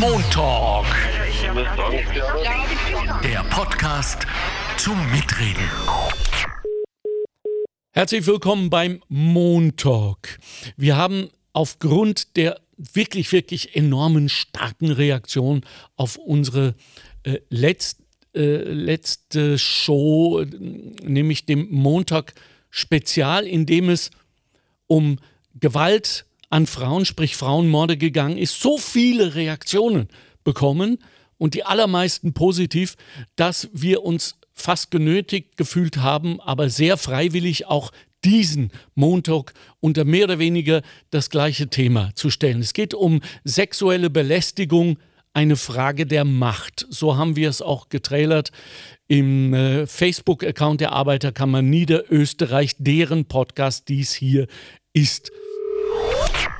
Montalk. Der Podcast zum Mitreden. Herzlich willkommen beim Montalk. Wir haben aufgrund der wirklich, wirklich enormen starken Reaktion auf unsere äh, letzt, äh, letzte Show, nämlich dem Montag Spezial, in dem es um Gewalt an Frauen, sprich Frauenmorde gegangen ist, so viele Reaktionen bekommen und die allermeisten positiv, dass wir uns fast genötigt gefühlt haben, aber sehr freiwillig auch diesen Montag unter mehr oder weniger das gleiche Thema zu stellen. Es geht um sexuelle Belästigung, eine Frage der Macht. So haben wir es auch getrailert im äh, Facebook-Account der Arbeiterkammer Niederösterreich, deren Podcast dies hier ist.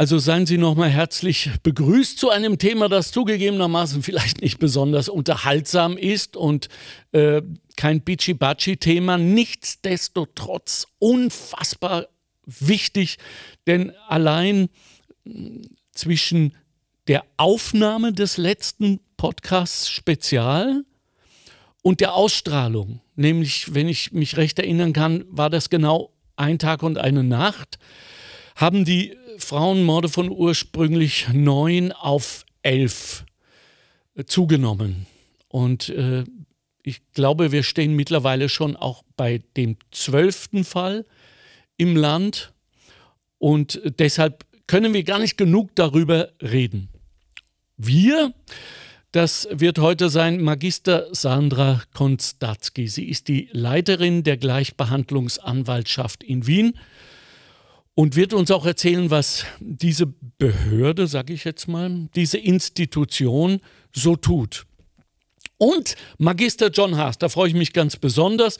Also seien Sie nochmal herzlich begrüßt zu einem Thema, das zugegebenermaßen vielleicht nicht besonders unterhaltsam ist und äh, kein Bichi-Bachi-Thema, nichtsdestotrotz unfassbar wichtig, denn allein hm, zwischen der Aufnahme des letzten Podcasts Spezial und der Ausstrahlung, nämlich, wenn ich mich recht erinnern kann, war das genau ein Tag und eine Nacht, haben die Frauenmorde von ursprünglich neun auf elf äh, zugenommen. Und äh, ich glaube, wir stehen mittlerweile schon auch bei dem zwölften Fall im Land. Und deshalb können wir gar nicht genug darüber reden. Wir, das wird heute sein Magister Sandra Konstatzky. Sie ist die Leiterin der Gleichbehandlungsanwaltschaft in Wien und wird uns auch erzählen, was diese Behörde, sage ich jetzt mal, diese Institution so tut. Und Magister John Haas, da freue ich mich ganz besonders,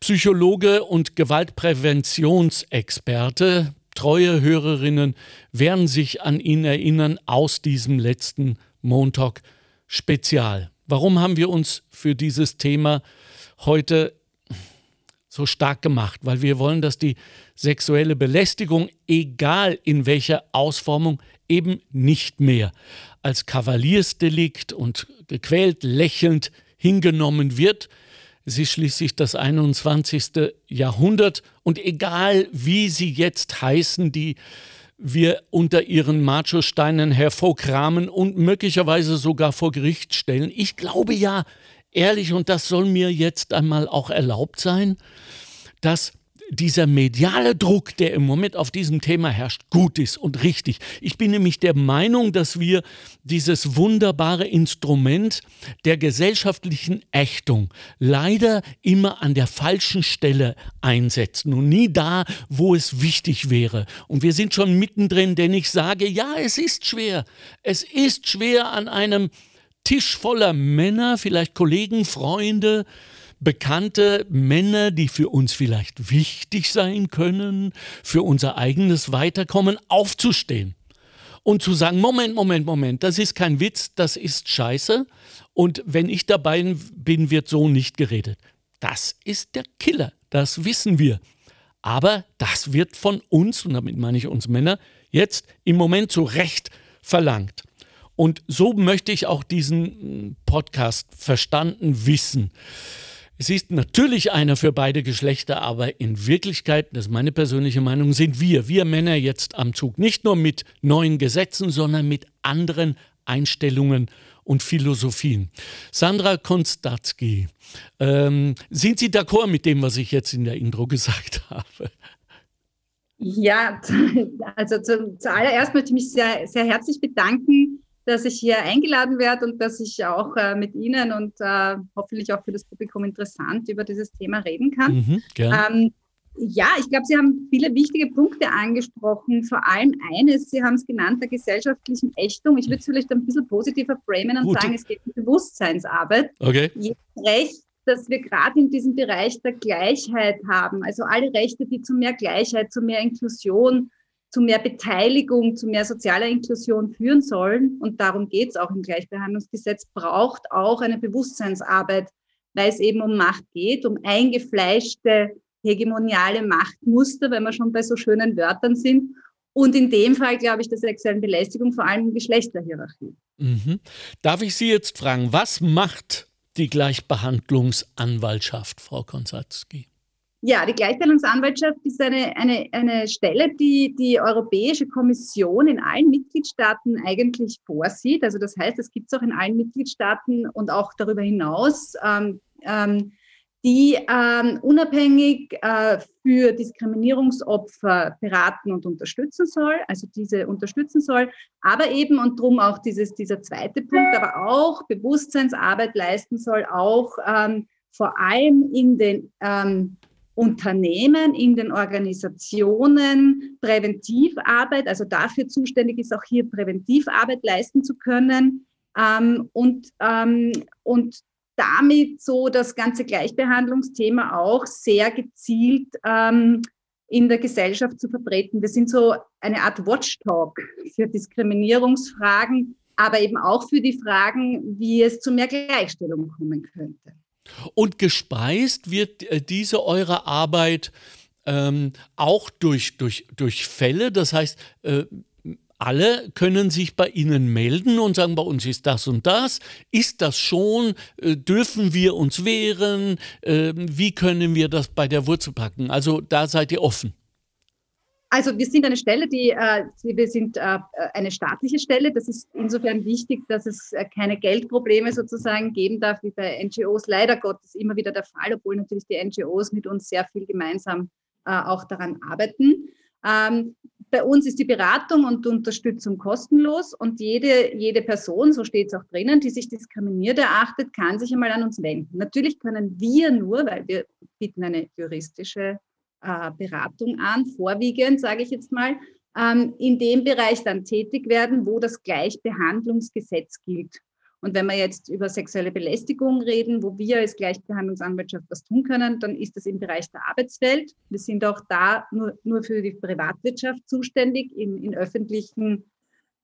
Psychologe und Gewaltpräventionsexperte. Treue Hörerinnen werden sich an ihn erinnern aus diesem letzten Montag Spezial. Warum haben wir uns für dieses Thema heute so stark gemacht, weil wir wollen, dass die sexuelle Belästigung, egal in welcher Ausformung, eben nicht mehr als Kavaliersdelikt und gequält lächelnd hingenommen wird. Es ist schließlich das 21. Jahrhundert und egal wie sie jetzt heißen, die wir unter ihren Macho-Steinen hervorkramen und möglicherweise sogar vor Gericht stellen. Ich glaube ja, ehrlich, und das soll mir jetzt einmal auch erlaubt sein, dass dieser mediale Druck, der im Moment auf diesem Thema herrscht, gut ist und richtig. Ich bin nämlich der Meinung, dass wir dieses wunderbare Instrument der gesellschaftlichen Ächtung leider immer an der falschen Stelle einsetzen und nie da, wo es wichtig wäre. Und wir sind schon mittendrin, denn ich sage, ja, es ist schwer. Es ist schwer an einem Tisch voller Männer, vielleicht Kollegen, Freunde, bekannte Männer, die für uns vielleicht wichtig sein können, für unser eigenes Weiterkommen, aufzustehen und zu sagen, Moment, Moment, Moment, das ist kein Witz, das ist scheiße und wenn ich dabei bin, wird so nicht geredet. Das ist der Killer, das wissen wir. Aber das wird von uns, und damit meine ich uns Männer, jetzt im Moment zu Recht verlangt. Und so möchte ich auch diesen Podcast verstanden wissen. Es ist natürlich einer für beide Geschlechter, aber in Wirklichkeit, das ist meine persönliche Meinung, sind wir, wir Männer jetzt am Zug. Nicht nur mit neuen Gesetzen, sondern mit anderen Einstellungen und Philosophien. Sandra Konstatzky, ähm, sind Sie d'accord mit dem, was ich jetzt in der Intro gesagt habe? Ja, also zuallererst möchte ich mich sehr, sehr herzlich bedanken dass ich hier eingeladen werde und dass ich auch äh, mit Ihnen und äh, hoffentlich auch für das Publikum interessant über dieses Thema reden kann. Mhm, ähm, ja, ich glaube, Sie haben viele wichtige Punkte angesprochen. Vor allem eines, Sie haben es genannt, der gesellschaftlichen Ächtung. Ich würde es vielleicht ein bisschen positiver framen und Gut. sagen, es geht um Bewusstseinsarbeit. Okay. Jetzt recht dass wir gerade in diesem Bereich der Gleichheit haben, also alle Rechte, die zu mehr Gleichheit, zu mehr Inklusion, zu mehr Beteiligung, zu mehr sozialer Inklusion führen sollen, und darum geht es auch im Gleichbehandlungsgesetz, braucht auch eine Bewusstseinsarbeit, weil es eben um Macht geht, um eingefleischte hegemoniale Machtmuster, wenn wir schon bei so schönen Wörtern sind. Und in dem Fall glaube ich der sexuellen Belästigung vor allem Geschlechterhierarchie. Mhm. Darf ich Sie jetzt fragen, was macht die Gleichbehandlungsanwaltschaft, Frau Konsatzki? Ja, die Gleichbehandlungsanwaltschaft ist eine, eine, eine Stelle, die die Europäische Kommission in allen Mitgliedstaaten eigentlich vorsieht. Also das heißt, es gibt es auch in allen Mitgliedstaaten und auch darüber hinaus, ähm, ähm, die ähm, unabhängig äh, für Diskriminierungsopfer beraten und unterstützen soll, also diese unterstützen soll, aber eben und darum auch dieses, dieser zweite Punkt, aber auch Bewusstseinsarbeit leisten soll, auch ähm, vor allem in den ähm, Unternehmen, in den Organisationen Präventivarbeit, also dafür zuständig ist, auch hier Präventivarbeit leisten zu können ähm, und, ähm, und damit so das ganze Gleichbehandlungsthema auch sehr gezielt ähm, in der Gesellschaft zu vertreten. Wir sind so eine Art Watchdog für Diskriminierungsfragen, aber eben auch für die Fragen, wie es zu mehr Gleichstellung kommen könnte. Und gespeist wird äh, diese eure Arbeit ähm, auch durch, durch, durch Fälle. Das heißt, äh, alle können sich bei Ihnen melden und sagen, bei uns ist das und das. Ist das schon? Äh, dürfen wir uns wehren? Äh, wie können wir das bei der Wurzel packen? Also da seid ihr offen. Also wir sind eine Stelle, die äh, wir sind äh, eine staatliche Stelle. Das ist insofern wichtig, dass es äh, keine Geldprobleme sozusagen geben darf, wie bei NGOs. Leider Gottes immer wieder der Fall, obwohl natürlich die NGOs mit uns sehr viel gemeinsam äh, auch daran arbeiten. Ähm, bei uns ist die Beratung und Unterstützung kostenlos und jede, jede Person, so steht es auch drinnen, die sich diskriminiert erachtet, kann sich einmal an uns wenden. Natürlich können wir nur, weil wir bieten eine juristische äh, Beratung an, vorwiegend, sage ich jetzt mal, ähm, in dem Bereich dann tätig werden, wo das Gleichbehandlungsgesetz gilt. Und wenn wir jetzt über sexuelle Belästigung reden, wo wir als Gleichbehandlungsanwaltschaft was tun können, dann ist das im Bereich der Arbeitswelt. Wir sind auch da nur, nur für die Privatwirtschaft zuständig. In, in öffentlichen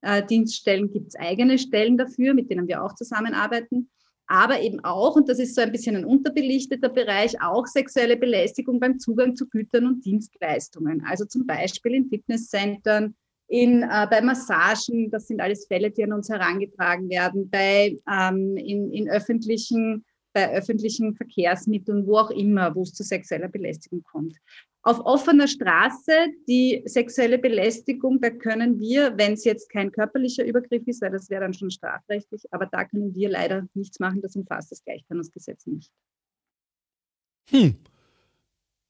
äh, Dienststellen gibt es eigene Stellen dafür, mit denen wir auch zusammenarbeiten. Aber eben auch, und das ist so ein bisschen ein unterbelichteter Bereich, auch sexuelle Belästigung beim Zugang zu Gütern und Dienstleistungen. Also zum Beispiel in Fitnesscentern, in, äh, bei Massagen, das sind alles Fälle, die an uns herangetragen werden, bei, ähm, in, in öffentlichen, bei öffentlichen Verkehrsmitteln, wo auch immer, wo es zu sexueller Belästigung kommt. Auf offener Straße, die sexuelle Belästigung, da können wir, wenn es jetzt kein körperlicher Übergriff ist, weil das wäre dann schon strafrechtlich, aber da können wir leider nichts machen, das umfasst das Gleichbehandlungsgesetz nicht. Hm,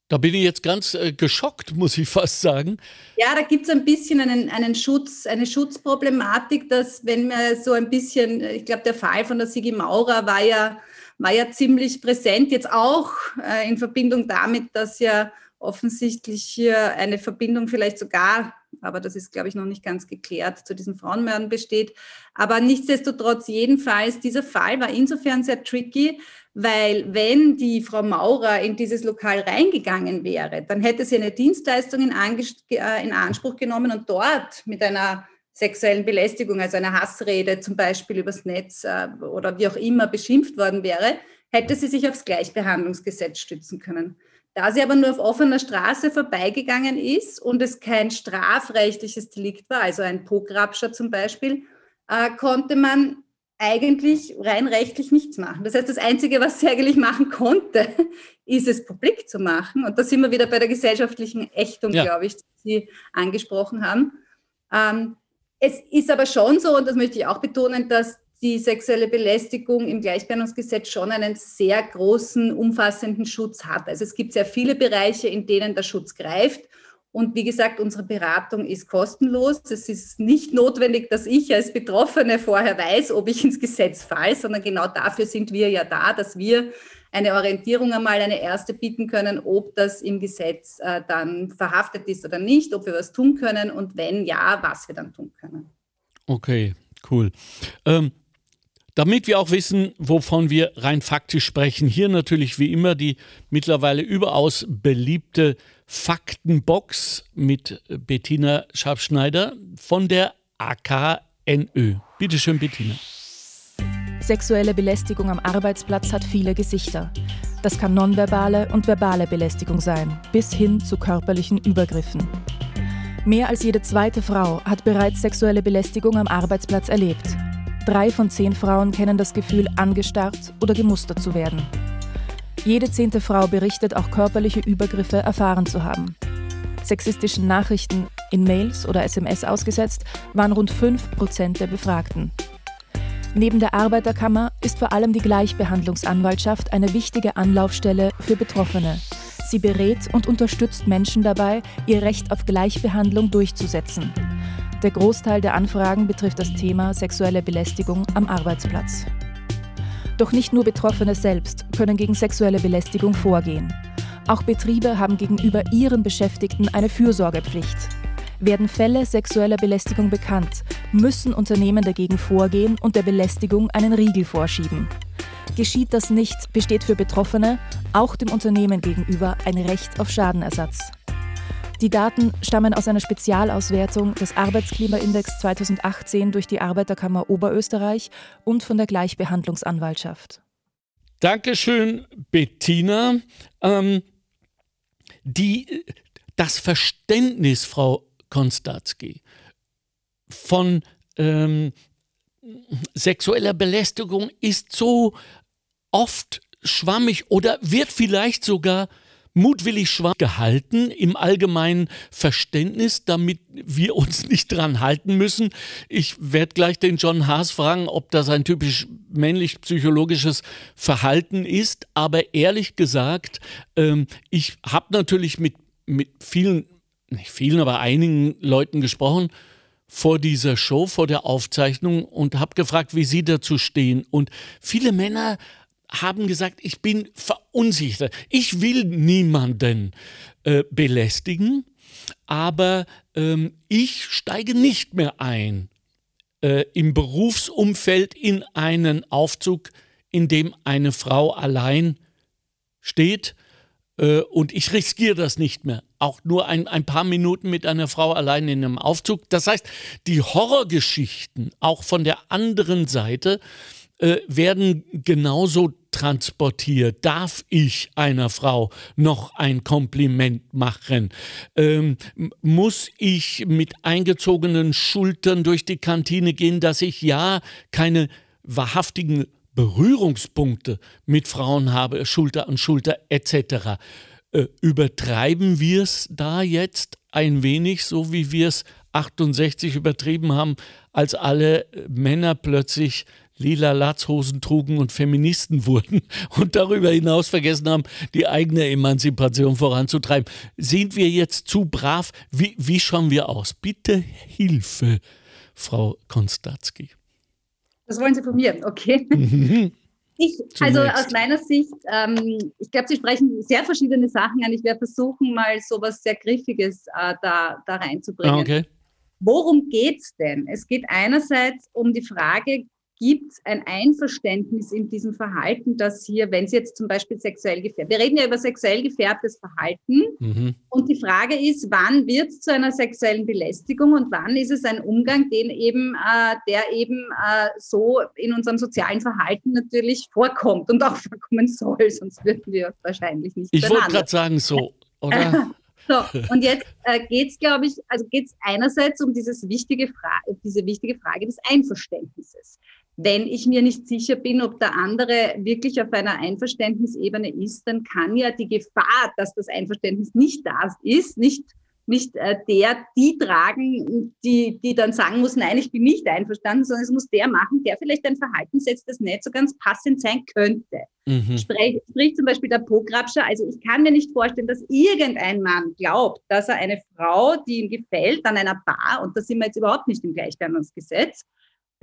da bin ich jetzt ganz äh, geschockt, muss ich fast sagen. Ja, da gibt es ein bisschen einen, einen Schutz, eine Schutzproblematik, dass wenn man so ein bisschen, ich glaube, der Fall von der Sigi Maurer war ja, war ja ziemlich präsent, jetzt auch äh, in Verbindung damit, dass ja offensichtlich hier eine Verbindung vielleicht sogar, aber das ist, glaube ich, noch nicht ganz geklärt, zu diesen Frauenmördern besteht. Aber nichtsdestotrotz, jedenfalls, dieser Fall war insofern sehr tricky, weil wenn die Frau Maurer in dieses Lokal reingegangen wäre, dann hätte sie eine Dienstleistung in, äh, in, Anspruch genommen und dort mit einer sexuellen Belästigung, also einer Hassrede zum Beispiel übers Netz äh, oder wie auch immer beschimpft worden wäre, hätte sie sich aufs Gleichbehandlungsgesetz stützen können. Da sie aber nur auf offener Straße vorbeigegangen ist und es kein strafrechtliches Delikt war, also ein Pograbscher zum Beispiel, äh, konnte man eigentlich rein rechtlich nichts machen. Das heißt, das Einzige, was sie eigentlich machen konnte, ist es publik zu machen. Und da sind wir wieder bei der gesellschaftlichen Ächtung, ja. glaube ich, die Sie angesprochen haben. Ähm, es ist aber schon so, und das möchte ich auch betonen, dass die sexuelle Belästigung im Gleichbehandlungsgesetz schon einen sehr großen, umfassenden Schutz hat. Also es gibt sehr viele Bereiche, in denen der Schutz greift. Und wie gesagt, unsere Beratung ist kostenlos. Es ist nicht notwendig, dass ich als Betroffene vorher weiß, ob ich ins Gesetz falle, sondern genau dafür sind wir ja da, dass wir eine Orientierung einmal, eine erste bieten können, ob das im Gesetz äh, dann verhaftet ist oder nicht, ob wir was tun können und wenn ja, was wir dann tun können. Okay, cool. Ähm, Damit wir auch wissen, wovon wir rein faktisch sprechen, hier natürlich wie immer die mittlerweile überaus beliebte Faktenbox mit Bettina Scharfschneider von der AKNÖ. Bitte schön, Bettina. Sexuelle Belästigung am Arbeitsplatz hat viele Gesichter. Das kann nonverbale und verbale Belästigung sein, bis hin zu körperlichen Übergriffen. Mehr als jede zweite Frau hat bereits sexuelle Belästigung am Arbeitsplatz erlebt. Drei von zehn Frauen kennen das Gefühl, angestarrt oder gemustert zu werden. Jede zehnte Frau berichtet auch körperliche Übergriffe erfahren zu haben. Sexistischen Nachrichten in Mails oder SMS ausgesetzt waren rund 5% der Befragten. Neben der Arbeiterkammer ist vor allem die Gleichbehandlungsanwaltschaft eine wichtige Anlaufstelle für Betroffene. Sie berät und unterstützt Menschen dabei, ihr Recht auf Gleichbehandlung durchzusetzen. Der Großteil der Anfragen betrifft das Thema sexuelle Belästigung am Arbeitsplatz. Doch nicht nur Betroffene selbst können gegen sexuelle Belästigung vorgehen. Auch Betriebe haben gegenüber ihren Beschäftigten eine Fürsorgepflicht. Werden Fälle sexueller Belästigung bekannt, müssen Unternehmen dagegen vorgehen und der Belästigung einen Riegel vorschieben. Geschieht das nicht, besteht für Betroffene, auch dem Unternehmen gegenüber, ein Recht auf Schadenersatz. Die Daten stammen aus einer Spezialauswertung des Arbeitsklimaindex 2018 durch die Arbeiterkammer Oberösterreich und von der Gleichbehandlungsanwaltschaft. Dankeschön, Bettina. Ähm, die, das Verständnis, Frau Konstatzki, von ähm, sexueller Belästigung ist so oft schwammig oder wird vielleicht sogar mutwillig schwach gehalten im allgemeinen Verständnis, damit wir uns nicht dran halten müssen. Ich werde gleich den John Haas fragen, ob das ein typisch männlich-psychologisches Verhalten ist. Aber ehrlich gesagt, ähm, ich habe natürlich mit, mit vielen, nicht vielen, aber einigen Leuten gesprochen vor dieser Show, vor der Aufzeichnung und habe gefragt, wie sie dazu stehen. Und viele Männer haben gesagt, ich bin verunsichert. Ich will niemanden äh, belästigen, aber ähm, ich steige nicht mehr ein äh, im Berufsumfeld in einen Aufzug, in dem eine Frau allein steht. Äh, und ich riskiere das nicht mehr. Auch nur ein, ein paar Minuten mit einer Frau allein in einem Aufzug. Das heißt, die Horrorgeschichten, auch von der anderen Seite, äh, werden genauso transportiert. Darf ich einer Frau noch ein Kompliment machen? Ähm, muss ich mit eingezogenen Schultern durch die Kantine gehen, dass ich ja keine wahrhaftigen Berührungspunkte mit Frauen habe, Schulter an Schulter etc. Äh, übertreiben wir es da jetzt ein wenig, so wie wir es 68 übertrieben haben, als alle Männer plötzlich lila Latzhosen trugen und Feministen wurden und darüber hinaus vergessen haben, die eigene Emanzipation voranzutreiben. Sind wir jetzt zu brav? Wie, wie schauen wir aus? Bitte Hilfe, Frau Konstatzki. Das wollen Sie von mir, okay. Mhm. Ich, also aus meiner Sicht, ähm, ich glaube, Sie sprechen sehr verschiedene Sachen an. Ich werde versuchen, mal so etwas sehr Griffiges äh, da, da reinzubringen. Ah, okay. Worum geht es denn? Es geht einerseits um die Frage, gibt es ein Einverständnis in diesem Verhalten, dass hier, wenn es jetzt zum Beispiel sexuell gefärbt, wir reden ja über sexuell gefärbtes Verhalten mhm. und die Frage ist, wann wird es zu einer sexuellen Belästigung und wann ist es ein Umgang, den eben, äh, der eben äh, so in unserem sozialen Verhalten natürlich vorkommt und auch vorkommen soll, sonst würden wir wahrscheinlich nicht. Ich wollte gerade sagen so, oder? So, und jetzt äh, geht es, glaube ich, also geht es einerseits um dieses wichtige diese wichtige Frage des Einverständnisses wenn ich mir nicht sicher bin, ob der andere wirklich auf einer Einverständnisebene ist, dann kann ja die Gefahr, dass das Einverständnis nicht da ist, nicht, nicht äh, der, die tragen, die, die dann sagen muss, nein, ich bin nicht einverstanden, sondern es muss der machen, der vielleicht ein Verhalten setzt, das nicht so ganz passend sein könnte. Mhm. Sprich, sprich zum Beispiel der Pograbscher, also ich kann mir nicht vorstellen, dass irgendein Mann glaubt, dass er eine Frau, die ihm gefällt, an einer Bar, und da sind wir jetzt überhaupt nicht im Gleichstellungsgesetz,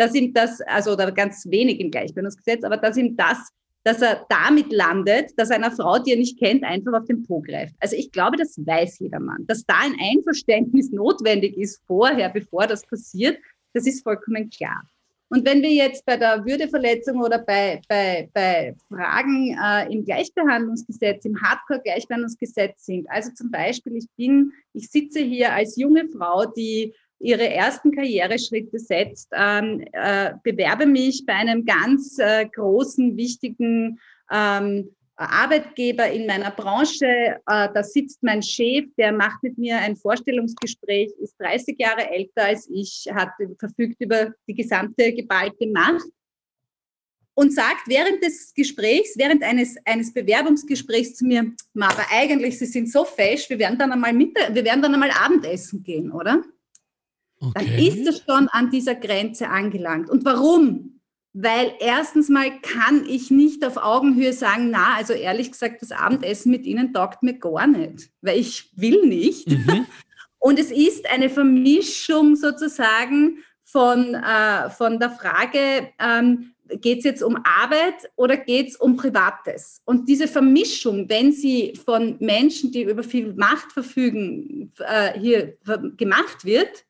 dass ihm das, also oder ganz wenig im Gleichbildungsgesetz, aber dass ihm das, dass er damit landet, dass einer Frau, die er nicht kennt, einfach auf den Po greift. Also ich glaube, das weiß jedermann. Dass da ein Einverständnis notwendig ist vorher, bevor das passiert, das ist vollkommen klar. Und wenn wir jetzt bei der Würdeverletzung oder bei, bei, bei Fragen äh, im Gleichbehandlungsgesetz, im Hardcore-Gleichbehandlungsgesetz sind, also zum Beispiel, ich bin, ich sitze hier als junge Frau, die ihre ersten Karriereschritte setzt, ähm, äh, bewerbe mich bei einem ganz äh, großen, wichtigen ähm, Arbeitgeber in meiner Branche, äh, da sitzt mein Chef, der macht mit mir ein Vorstellungsgespräch, ist 30 Jahre älter als ich, hat verfügt über die gesamte geballte Macht und sagt während des Gesprächs, während eines, eines Bewerbungsgesprächs zu mir, aber eigentlich, Sie sind so fesch, wir werden dann einmal, Mittag, wir werden dann einmal Abendessen gehen, oder? Okay. Dann ist es schon an dieser Grenze angelangt. Und warum? Weil erstens mal kann ich nicht auf Augenhöhe sagen, na, also ehrlich gesagt, das Abendessen mit Ihnen taugt mir gar nicht, weil ich will nicht. Mhm. Und es ist eine Vermischung sozusagen von, äh, von der Frage, ähm, geht es jetzt um Arbeit oder geht es um Privates? Und diese Vermischung, wenn sie von Menschen, die über viel Macht verfügen, äh, hier gemacht wird,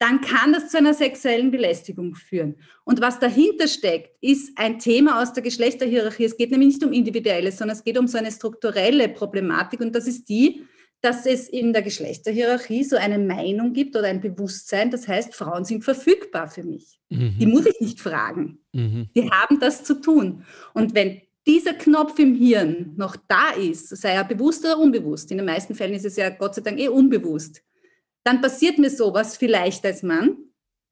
dann kann das zu einer sexuellen Belästigung führen. Und was dahinter steckt, ist ein Thema aus der Geschlechterhierarchie. Es geht nämlich nicht um individuelles, sondern es geht um so eine strukturelle Problematik. Und das ist die, dass es in der Geschlechterhierarchie so eine Meinung gibt oder ein Bewusstsein, das heißt, Frauen sind verfügbar für mich. Mhm. Die muss ich nicht fragen. Mhm. Die haben das zu tun. Und wenn dieser Knopf im Hirn noch da ist, sei er bewusst oder unbewusst, in den meisten Fällen ist es ja Gott sei Dank eh unbewusst, dann passiert mir sowas vielleicht als Mann.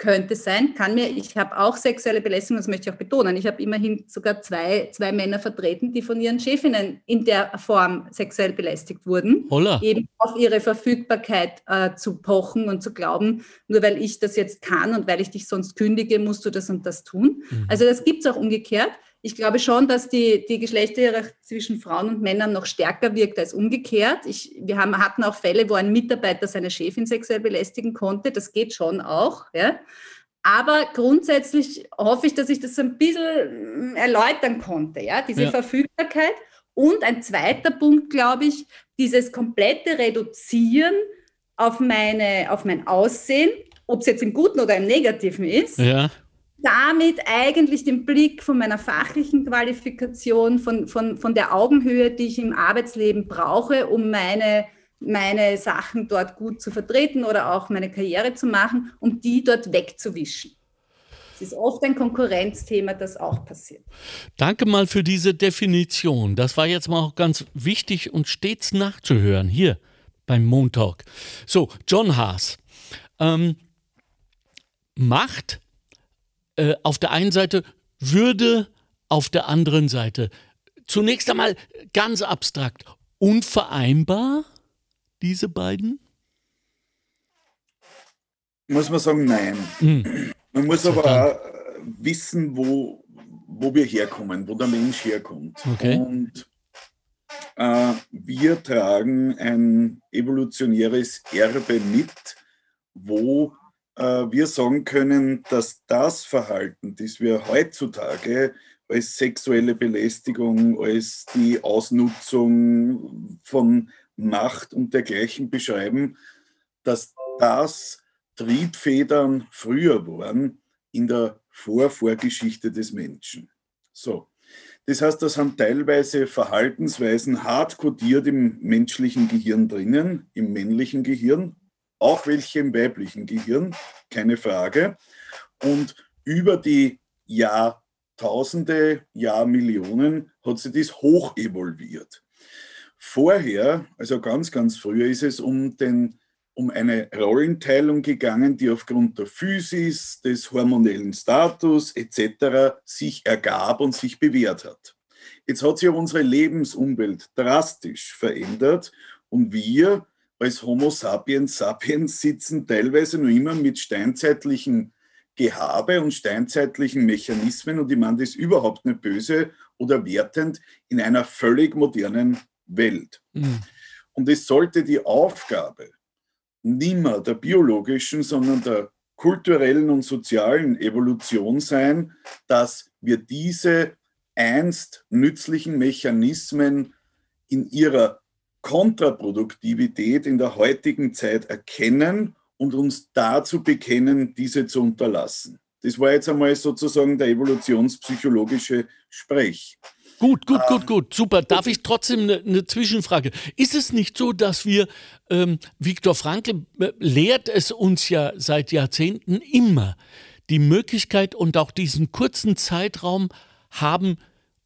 Könnte sein, kann mir, ich habe auch sexuelle Belästigung, das möchte ich auch betonen. Ich habe immerhin sogar zwei, zwei Männer vertreten, die von ihren Chefinnen in der Form sexuell belästigt wurden. Holla. Eben auf ihre Verfügbarkeit äh, zu pochen und zu glauben, nur weil ich das jetzt kann und weil ich dich sonst kündige, musst du das und das tun. Mhm. Also das gibt es auch umgekehrt ich glaube schon, dass die, die Geschlechterhierarchie zwischen Frauen und Männern noch stärker wirkt als umgekehrt. Ich, wir haben, hatten auch Fälle, wo ein Mitarbeiter seine Chefin sexuell belästigen konnte. Das geht schon auch. Ja. Aber grundsätzlich hoffe ich, dass ich das ein bisschen mm, erläutern konnte, ja, diese ja. Verfügbarkeit. Und ein zweiter Punkt, glaube ich, dieses komplette Reduzieren auf, meine, auf mein Aussehen, ob es jetzt im Guten oder im Negativen ist. Ja damit eigentlich den Blick von meiner fachlichen Qualifikation, von, von, von der Augenhöhe, die ich im Arbeitsleben brauche, um meine, meine Sachen dort gut zu vertreten oder auch meine Karriere zu machen, um die dort wegzuwischen. Es ist oft ein Konkurrenzthema, das auch passiert. Danke mal für diese Definition. Das war jetzt mal auch ganz wichtig und stets nachzuhören hier beim Montag. So, John Haas. Ähm, Macht äh, auf der einen Seite, Würde auf der anderen Seite. Zunächst einmal ganz abstrakt. Unvereinbar, diese beiden? Muss man sagen, nein. Mhm. Man muss aber auch wissen, wo, wo wir herkommen, wo der Mensch herkommt. Okay. Und äh, wir tragen ein evolutionäres Erbe mit, wo wir sagen können, dass das Verhalten, das wir heutzutage als sexuelle Belästigung, als die Ausnutzung von Macht und dergleichen beschreiben, dass das Triebfedern früher waren in der Vorvorgeschichte des Menschen. So. Das heißt, das sind teilweise Verhaltensweisen hart kodiert im menschlichen Gehirn drinnen, im männlichen Gehirn auch welche im weiblichen Gehirn, keine Frage. Und über die Jahrtausende, Jahrmillionen hat sich das hoch evolviert. Vorher, also ganz, ganz früher, ist es um, den, um eine Rollenteilung gegangen, die aufgrund der Physis, des hormonellen Status etc. sich ergab und sich bewährt hat. Jetzt hat sich unsere Lebensumwelt drastisch verändert und wir als Homo sapiens sapiens sitzen teilweise noch immer mit steinzeitlichen Gehabe und steinzeitlichen Mechanismen und ich meine das überhaupt nicht böse oder wertend in einer völlig modernen Welt. Mhm. Und es sollte die Aufgabe nimmer der biologischen, sondern der kulturellen und sozialen Evolution sein, dass wir diese einst nützlichen Mechanismen in ihrer Kontraproduktivität in der heutigen Zeit erkennen und uns dazu bekennen, diese zu unterlassen. Das war jetzt einmal sozusagen der evolutionspsychologische Sprech. Gut, gut, gut, ähm, gut, super. Darf ich trotzdem eine, eine, Zwischenfrage? Ist es nicht so, dass wir, ähm, Viktor Frankl äh, lehrt es uns ja seit Jahrzehnten immer, die Möglichkeit und auch diesen kurzen Zeitraum haben,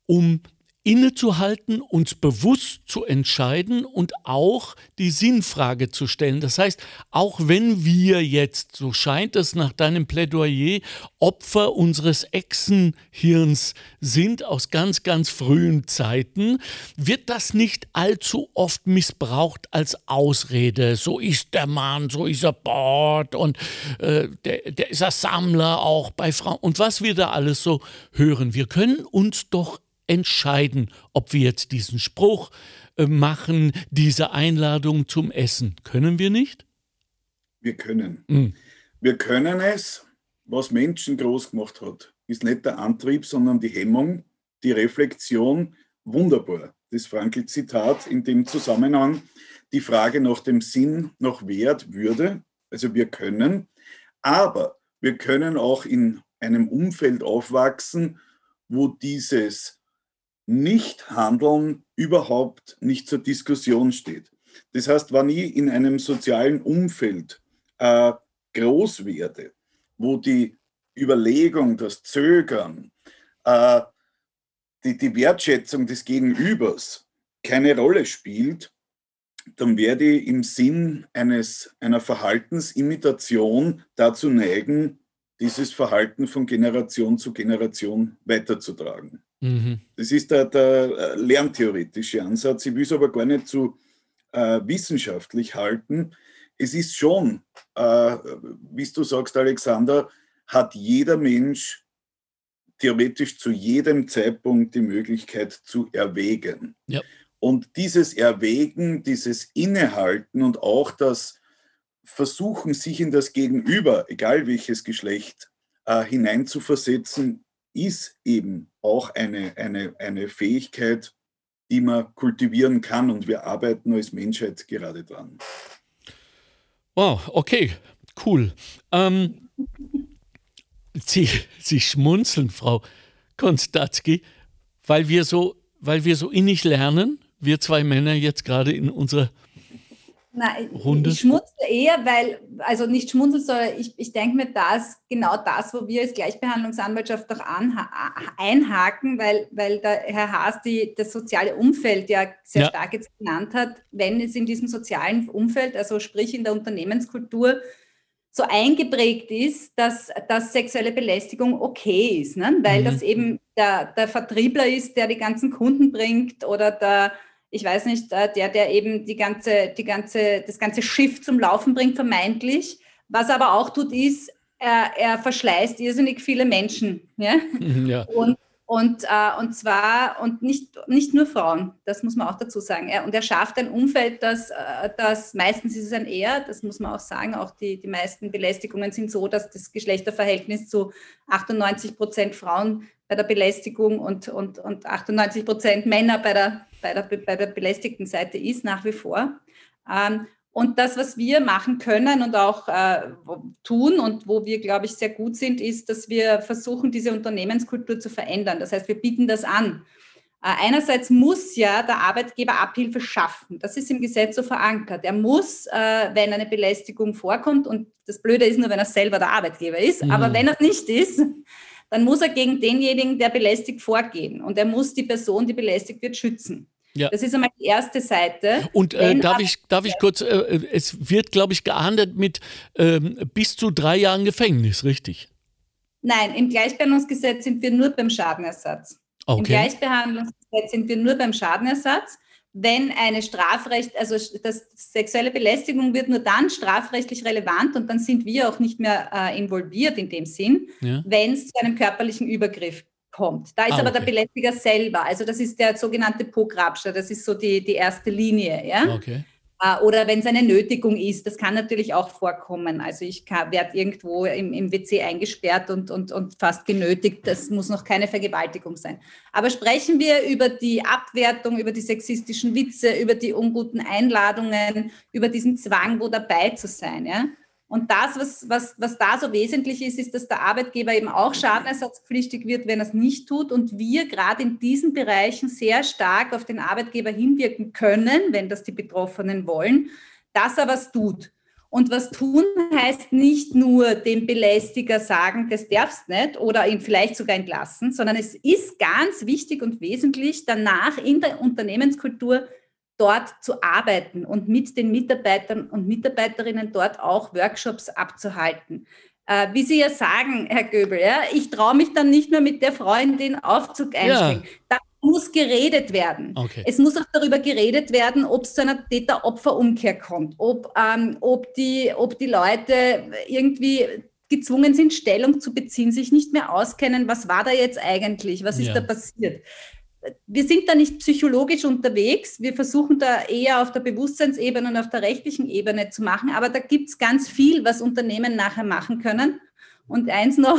um innezuhalten, uns bewusst zu entscheiden und auch die Sinnfrage zu stellen. Das heißt, auch wenn wir jetzt, so scheint es nach deinem Plädoyer, Opfer unseres Echsenhirns sind aus ganz, ganz frühen Zeiten, wird das nicht allzu oft missbraucht als Ausrede. So ist der Mann, so ist er Bord und äh, der, der ist ein Sammler auch bei Frauen und was wir da alles so hören. Wir können uns doch entscheiden, ob wir jetzt diesen Spruch äh, machen, diese Einladung zum Essen. Können wir nicht? Wir können. Mhm. Wir können es, was Menschen groß gemacht hat, ist nicht der Antrieb, sondern die Hemmung, die Reflexion. Wunderbar. Das Frankl-Zitat in dem Zusammenhang, die Frage nach dem Sinn, nach Wert, Würde. Also wir können, aber wir können auch in einem Umfeld aufwachsen, wo dieses Nichthandeln überhaupt nicht zur Diskussion steht. Das heißt, wenn ich in einem sozialen Umfeld äh, groß werde, wo die Überlegung, das Zögern, äh, die, die Wertschätzung des Gegenübers keine Rolle spielt, dann werde ich im Sinn eines, einer Verhaltensimitation dazu neigen, dieses Verhalten von Generation zu Generation weiterzutragen. Mhm. Das ist der, der, äh, lerntheoretische Ansatz. Ich will es aber gar nicht zu äh, wissenschaftlich halten. Es ist schon, äh, wie du sagst, Alexander, hat jeder Mensch theoretisch zu jedem Zeitpunkt die Möglichkeit zu erwägen. Ja. Und dieses Erwägen, dieses Innehalten und auch das Versuchen, sich in das Gegenüber, egal welches Geschlecht, äh, hineinzuversetzen, ist eben auch eine, eine, eine Fähigkeit, die man kultivieren kann und wir arbeiten als Menschheit gerade dran. Wow, okay, cool. Ähm, Sie, Sie schmunzeln, Frau Konstatzki, weil wir so, weil wir so innig lernen, wir zwei Männer jetzt gerade in unserer Nein, Runde? ich schmunzle eher, weil, also nicht schmunzeln, sondern ich, ich denke mir, das genau das, wo wir als Gleichbehandlungsanwaltschaft auch anha einhaken, weil, weil der Herr Haas die, das soziale Umfeld ja sehr ja. stark jetzt genannt hat. Wenn es in diesem sozialen Umfeld, also sprich in der Unternehmenskultur, so eingeprägt ist, dass, dass sexuelle Belästigung okay ist, ne? weil mhm. das eben der, der Vertriebler ist, der die ganzen Kunden bringt oder der ich weiß nicht, äh, der, der eben die ganze, die ganze, das ganze Schiff zum Laufen bringt, vermeintlich. Was er aber auch tut, ist, er, er verschleißt irrsinnig viele Menschen. Ja? ja. Und, und, äh, und zwar, und nicht, nicht nur Frauen, das muss man auch dazu sagen. Er, und er schafft ein Umfeld, das, äh, das meistens ist es ein Er, das muss man auch sagen. Auch die, die meisten Belästigungen sind so, dass das Geschlechterverhältnis zu 98 Prozent Frauen bei der Belästigung und, und, und 98 Prozent Männer bei der, bei, der, bei der belästigten Seite ist, nach wie vor. Ähm, und das, was wir machen können und auch äh, tun und wo wir, glaube ich, sehr gut sind, ist, dass wir versuchen, diese Unternehmenskultur zu verändern. Das heißt, wir bieten das an. Äh, einerseits muss ja der Arbeitgeber Abhilfe schaffen. Das ist im Gesetz so verankert. Er muss, äh, wenn eine Belästigung vorkommt, und das Blöde ist nur, wenn er selber der Arbeitgeber ist, mhm. aber wenn er nicht ist, dann muss er gegen denjenigen, der belästigt, vorgehen. Und er muss die Person, die belästigt wird, schützen. Ja. Das ist einmal die erste Seite. Und äh, darf, ich, darf ich kurz, äh, es wird, glaube ich, geahndet mit ähm, bis zu drei Jahren Gefängnis, richtig? Nein, im Gleichbehandlungsgesetz sind wir nur beim Schadenersatz. Okay. Im Gleichbehandlungsgesetz sind wir nur beim Schadenersatz wenn eine Strafrecht, also das sexuelle Belästigung wird nur dann strafrechtlich relevant und dann sind wir auch nicht mehr äh, involviert in dem Sinn, ja. wenn es zu einem körperlichen Übergriff kommt. Da ist ah, aber okay. der Belästiger selber, also das ist der sogenannte Pograbscher, das ist so die, die erste Linie. Ja? Okay. Äh, oder wenn es eine Nötigung ist, das kann natürlich auch vorkommen. Also ich werde irgendwo im, im WC eingesperrt und, und, und fast genötigt. Das muss noch keine Vergewaltigung sein. Aber sprechen wir über die Abwertung, über die sexistischen Witze, über die unguten Einladungen, über diesen Zwang, wo dabei zu sein. Ja? Und das, was, was, was da so wesentlich ist, ist, dass der Arbeitgeber eben auch schadenersatzpflichtig wird, wenn er es nicht tut. Und wir gerade in diesen Bereichen sehr stark auf den Arbeitgeber hinwirken können, wenn das die Betroffenen wollen, dass er was tut. Und was tun heißt nicht nur dem Belästiger sagen, das darfst nicht oder ihn vielleicht sogar entlassen, sondern es ist ganz wichtig und wesentlich, danach in der Unternehmenskultur dort zu arbeiten und mit den Mitarbeitern und Mitarbeiterinnen dort auch Workshops abzuhalten. Äh, wie Sie ja sagen, Herr Göbel, ja, ich traue mich dann nicht mehr mit der Frau in den Aufzug einsteigen. Ja. Da muss geredet werden. Okay. Es muss auch darüber geredet werden, ob es zu einer Täter-Opfer-Umkehr kommt, ob, ähm, ob, die, ob die Leute irgendwie gezwungen sind, Stellung zu beziehen, sich nicht mehr auskennen, was war da jetzt eigentlich, was ist ja. da passiert wir sind da nicht psychologisch unterwegs. Wir versuchen da eher auf der Bewusstseinsebene und auf der rechtlichen Ebene zu machen. Aber da gibt es ganz viel, was Unternehmen nachher machen können. Und eins noch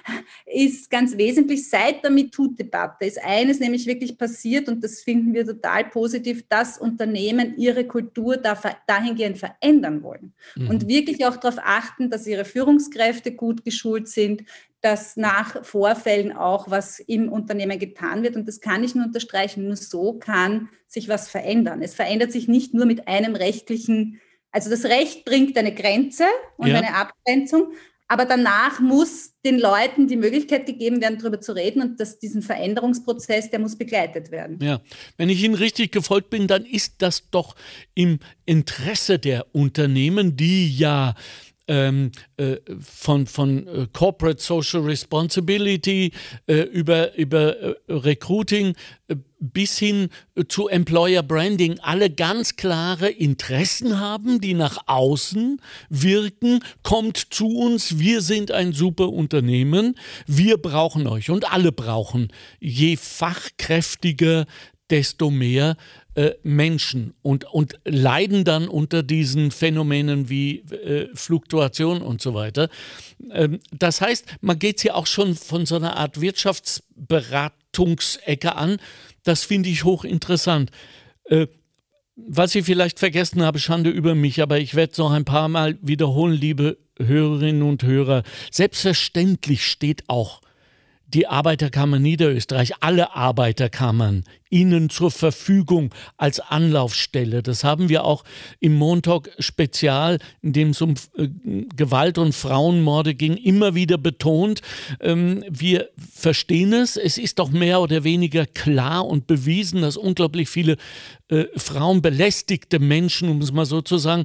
ist ganz wesentlich, seit der MeToo-Debatte ist eines nämlich wirklich passiert und das finden wir total positiv, dass Unternehmen ihre Kultur dahingehend verändern wollen mhm. und wirklich auch darauf achten, dass ihre Führungskräfte gut geschult sind, dass nach Vorfällen auch was im Unternehmen getan wird. Und das kann ich nur unterstreichen. Nur so kann sich was verändern. Es verändert sich nicht nur mit einem rechtlichen, also das Recht bringt eine Grenze und ja. eine Abgrenzung, aber danach muss den Leuten die Möglichkeit gegeben werden, darüber zu reden und dass diesen Veränderungsprozess, der muss begleitet werden. Ja, wenn ich Ihnen richtig gefolgt bin, dann ist das doch im Interesse der Unternehmen, die ja ähm, äh, von, von äh, Corporate Social Responsibility äh, über, über äh, Recruiting äh, bis hin äh, zu Employer Branding alle ganz klare Interessen haben, die nach außen wirken. Kommt zu uns, wir sind ein super Unternehmen, wir brauchen euch und alle brauchen. Je fachkräftiger, desto mehr äh, Menschen und, und leiden dann unter diesen Phänomenen wie äh, Fluktuation und so weiter. Ähm, das heißt, man geht hier auch schon von so einer Art Wirtschaftsberatungsecke an. Das finde ich hochinteressant. Äh, was ich vielleicht vergessen habe, Schande über mich, aber ich werde es noch ein paar Mal wiederholen, liebe Hörerinnen und Hörer. Selbstverständlich steht auch die Arbeiterkammer Niederösterreich, alle Arbeiterkammern Ihnen zur Verfügung als Anlaufstelle. Das haben wir auch im Montag Spezial, in dem es um äh, Gewalt und Frauenmorde ging, immer wieder betont. Ähm, wir verstehen es. Es ist doch mehr oder weniger klar und bewiesen, dass unglaublich viele äh, frauenbelästigte Menschen, um es mal so zu sagen,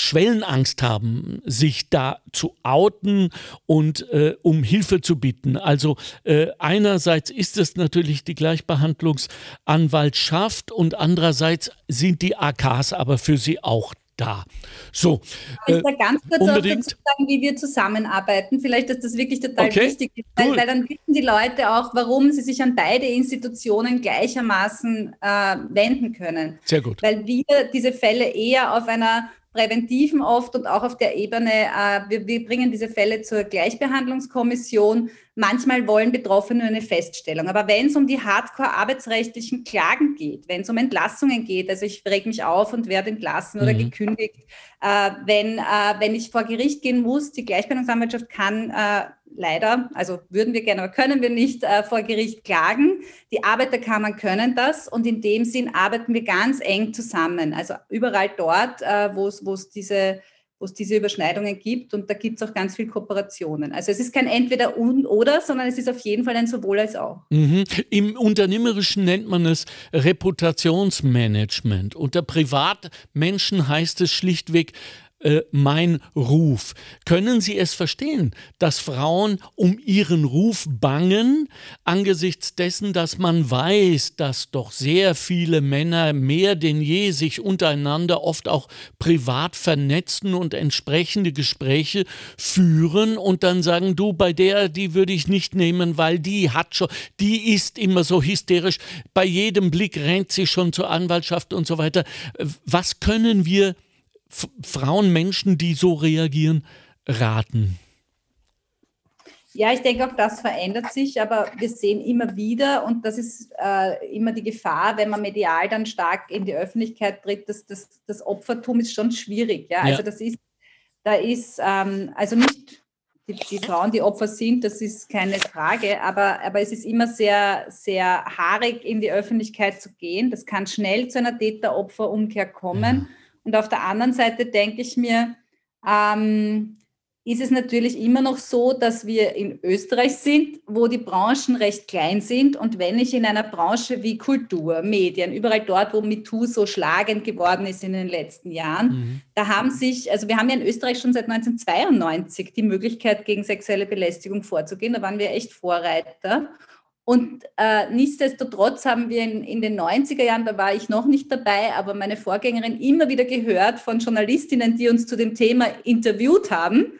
Schwellenangst haben, sich da zu outen und äh, um Hilfe zu bitten. Also äh, einerseits ist es natürlich die Gleichbehandlungsanwaltschaft und andererseits sind die AKs aber für sie auch da. So. Ich äh, ganz kurz unbedingt. dazu sagen, wie wir zusammenarbeiten. Vielleicht ist das wirklich total okay. wichtig, weil, weil, dann wissen die Leute auch, warum sie sich an beide Institutionen gleichermaßen äh, wenden können. Sehr gut. Weil wir diese Fälle eher auf einer Präventiven oft und auch auf der Ebene, äh, wir, wir, bringen diese Fälle zur Gleichbehandlungskommission. Manchmal wollen Betroffene eine Feststellung. Aber wenn es um die hardcore-arbeitsrechtlichen Klagen geht, wenn es um Entlassungen geht, also ich reg mich auf und werde entlassen mhm. oder gekündigt, äh, wenn, äh, wenn ich vor Gericht gehen muss, die Gleichbehandlungsanwaltschaft kann äh, leider, also würden wir gerne, aber können wir nicht äh, vor Gericht klagen. Die Arbeiterkammern können das und in dem Sinn arbeiten wir ganz eng zusammen. Also überall dort, äh, wo es diese wo es diese Überschneidungen gibt und da gibt es auch ganz viel Kooperationen. Also es ist kein entweder und oder, sondern es ist auf jeden Fall ein sowohl als auch. Mhm. Im Unternehmerischen nennt man es Reputationsmanagement. Unter Privatmenschen heißt es schlichtweg äh, mein Ruf. Können Sie es verstehen, dass Frauen um ihren Ruf bangen, angesichts dessen, dass man weiß, dass doch sehr viele Männer mehr denn je sich untereinander oft auch privat vernetzen und entsprechende Gespräche führen und dann sagen, du, bei der, die würde ich nicht nehmen, weil die hat schon, die ist immer so hysterisch, bei jedem Blick rennt sie schon zur Anwaltschaft und so weiter. Was können wir Frauen, Menschen, die so reagieren, raten? Ja, ich denke, auch das verändert sich, aber wir sehen immer wieder, und das ist äh, immer die Gefahr, wenn man medial dann stark in die Öffentlichkeit tritt, dass das, das Opfertum ist schon schwierig. Ja? ja. Also das ist da ist ähm, also nicht die, die, Frauen, die Opfer sind, das ist keine Frage, aber, aber es ist immer sehr, sehr haarig, in die Öffentlichkeit zu gehen. Das kann schnell zu einer Täter-Opfer-Umkehr kommen. Und auf der anderen Seite denke ich mir, ähm, ist es natürlich immer noch so, dass wir in Österreich sind, wo die Branchen recht klein sind. Und wenn ich in einer Branche wie Kultur, Medien, überall dort, wo MeToo so schlagend geworden ist in den letzten Jahren, mhm. da haben sich, also wir haben ja in Österreich schon seit 1992 die Möglichkeit, gegen sexuelle Belästigung vorzugehen. Da waren wir echt Vorreiter. Und äh, nichtsdestotrotz haben wir in, in, den 90er Jahren, da war ich noch nicht dabei, aber meine Vorgängerin immer wieder gehört von Journalistinnen, die uns zu dem Thema interviewt haben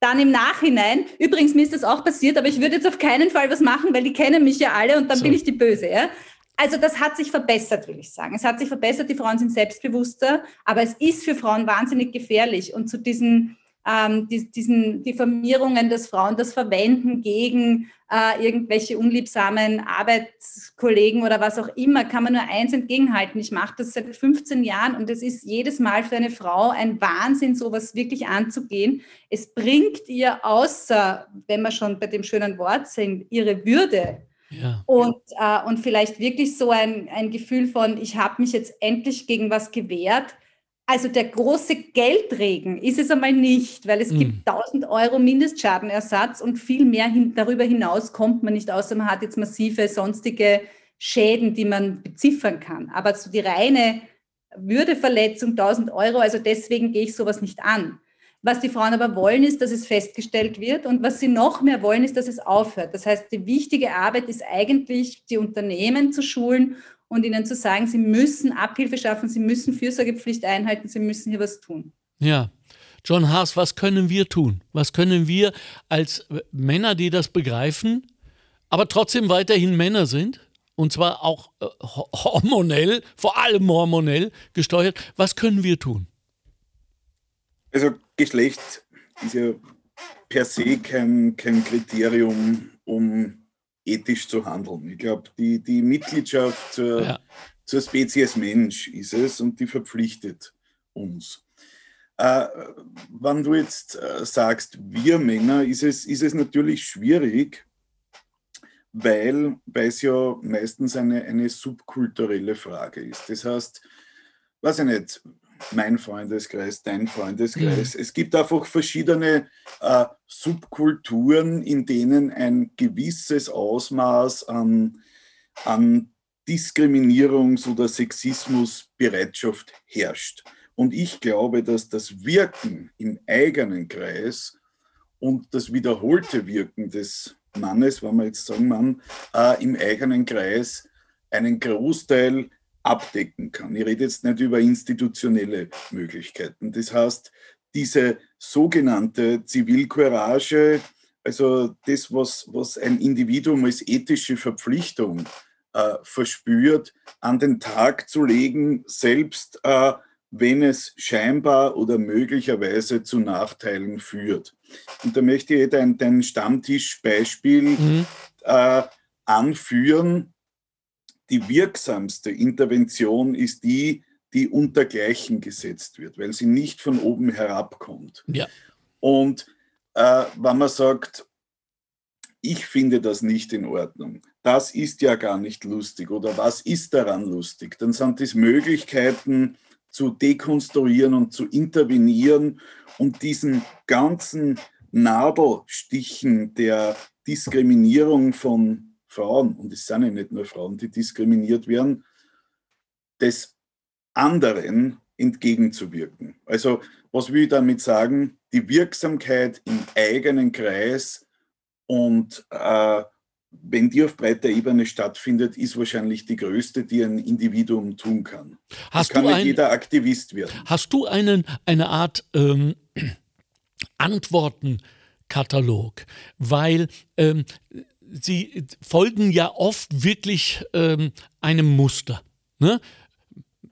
dann im Nachhinein, übrigens, mir ist das auch passiert, aber ich würde jetzt auf keinen Fall was machen, weil die kennen mich ja alle und dann so. bin ich die Böse. Ja? Also das hat sich verbessert, will ich sagen. Es hat sich verbessert, die Frauen sind selbstbewusster, aber es ist für Frauen wahnsinnig gefährlich. Und zu diesen ähm, die, diesen Diffamierungen, dass Frauen das verwenden gegen äh, irgendwelche unliebsamen Arbeitskollegen oder was auch immer, kann man nur eins entgegenhalten. Ich mache das seit 15 Jahren und es ist jedes Mal für eine Frau ein Wahnsinn, sowas wirklich anzugehen. Es bringt ihr außer, wenn wir schon bei dem schönen Wort sind, ihre Würde. Ja. Und, äh, und vielleicht wirklich so ein, ein Gefühl von, ich habe mich jetzt endlich gegen was gewehrt also der große Geldregen ist es einmal nicht, weil es mm. gibt 1000 Euro Mindestschadenersatz und viel mehr hin, darüber hinaus kommt man nicht, außer man hat jetzt massive sonstige Schäden, die man beziffern kann. Aber so die reine Würdeverletzung 1000 Euro, also deswegen gehe ich sowas nicht an. Was die Frauen aber wollen, ist, dass es festgestellt wird und was sie noch mehr wollen, ist, dass es aufhört. Das heißt, die wichtige Arbeit ist eigentlich, die Unternehmen zu schulen und ihnen zu sagen, sie müssen Abhilfe schaffen, sie müssen Fürsorgepflicht einhalten, sie müssen hier was tun. Ja. John Haas, was können wir tun? Was können wir als Männer, die das begreifen, aber trotzdem weiterhin Männer sind, und zwar auch äh, hormonell, vor allem hormonell gesteuert, was können wir tun? Also Geschlecht ist ja per se kein, kein Kriterium, um ethisch zu handeln. Ich glaube, die, die Mitgliedschaft zur, ja. zur Spezies Mensch ist es und die verpflichtet uns. Äh, wenn du jetzt äh, sagst, wir Männer, ist es, ist es natürlich schwierig, weil, es ja meistens eine, eine subkulturelle Frage ist. Das heißt, weiß ich nicht, mein Freundeskreis, dein Freundeskreis. Mhm. Es gibt einfach verschiedene äh, Subkulturen, in denen ein gewisses Ausmaß an, an Diskriminierungs- oder Sexismusbereitschaft herrscht. Und ich glaube, dass das Wirken im eigenen Kreis und das wiederholte Wirken des Mannes, wenn wir jetzt sagen, Mann, äh, im eigenen Kreis einen Großteil abdecken kann. Ich rede jetzt nicht über institutionelle Möglichkeiten. Das heißt, diese sogenannte Zivilcourage, also das, was, was ein Individuum als ethische Verpflichtung äh, verspürt, an den Tag zu legen, selbst äh, wenn es scheinbar oder möglicherweise zu Nachteilen führt. Und da möchte ich dein, dein Stammtischbeispiel mhm. äh, anführen, die wirksamste Intervention ist die, die untergleichen gesetzt wird, weil sie nicht von oben herabkommt. Ja. Und äh, wenn man sagt, ich finde das nicht in Ordnung, das ist ja gar nicht lustig oder was ist daran lustig, dann sind es Möglichkeiten zu dekonstruieren und zu intervenieren und diesen ganzen Nadelstichen der Diskriminierung von Frauen, und es sind ja nicht nur Frauen, die diskriminiert werden, des anderen entgegenzuwirken. Also was will ich damit sagen? Die Wirksamkeit im eigenen Kreis und äh, wenn die auf breiter Ebene stattfindet, ist wahrscheinlich die größte, die ein Individuum tun kann. Hast das kann nicht ein, jeder Aktivist werden. Hast du einen, eine Art ähm, Antwortenkatalog? Weil ähm, sie folgen ja oft wirklich ähm, einem Muster. Ne?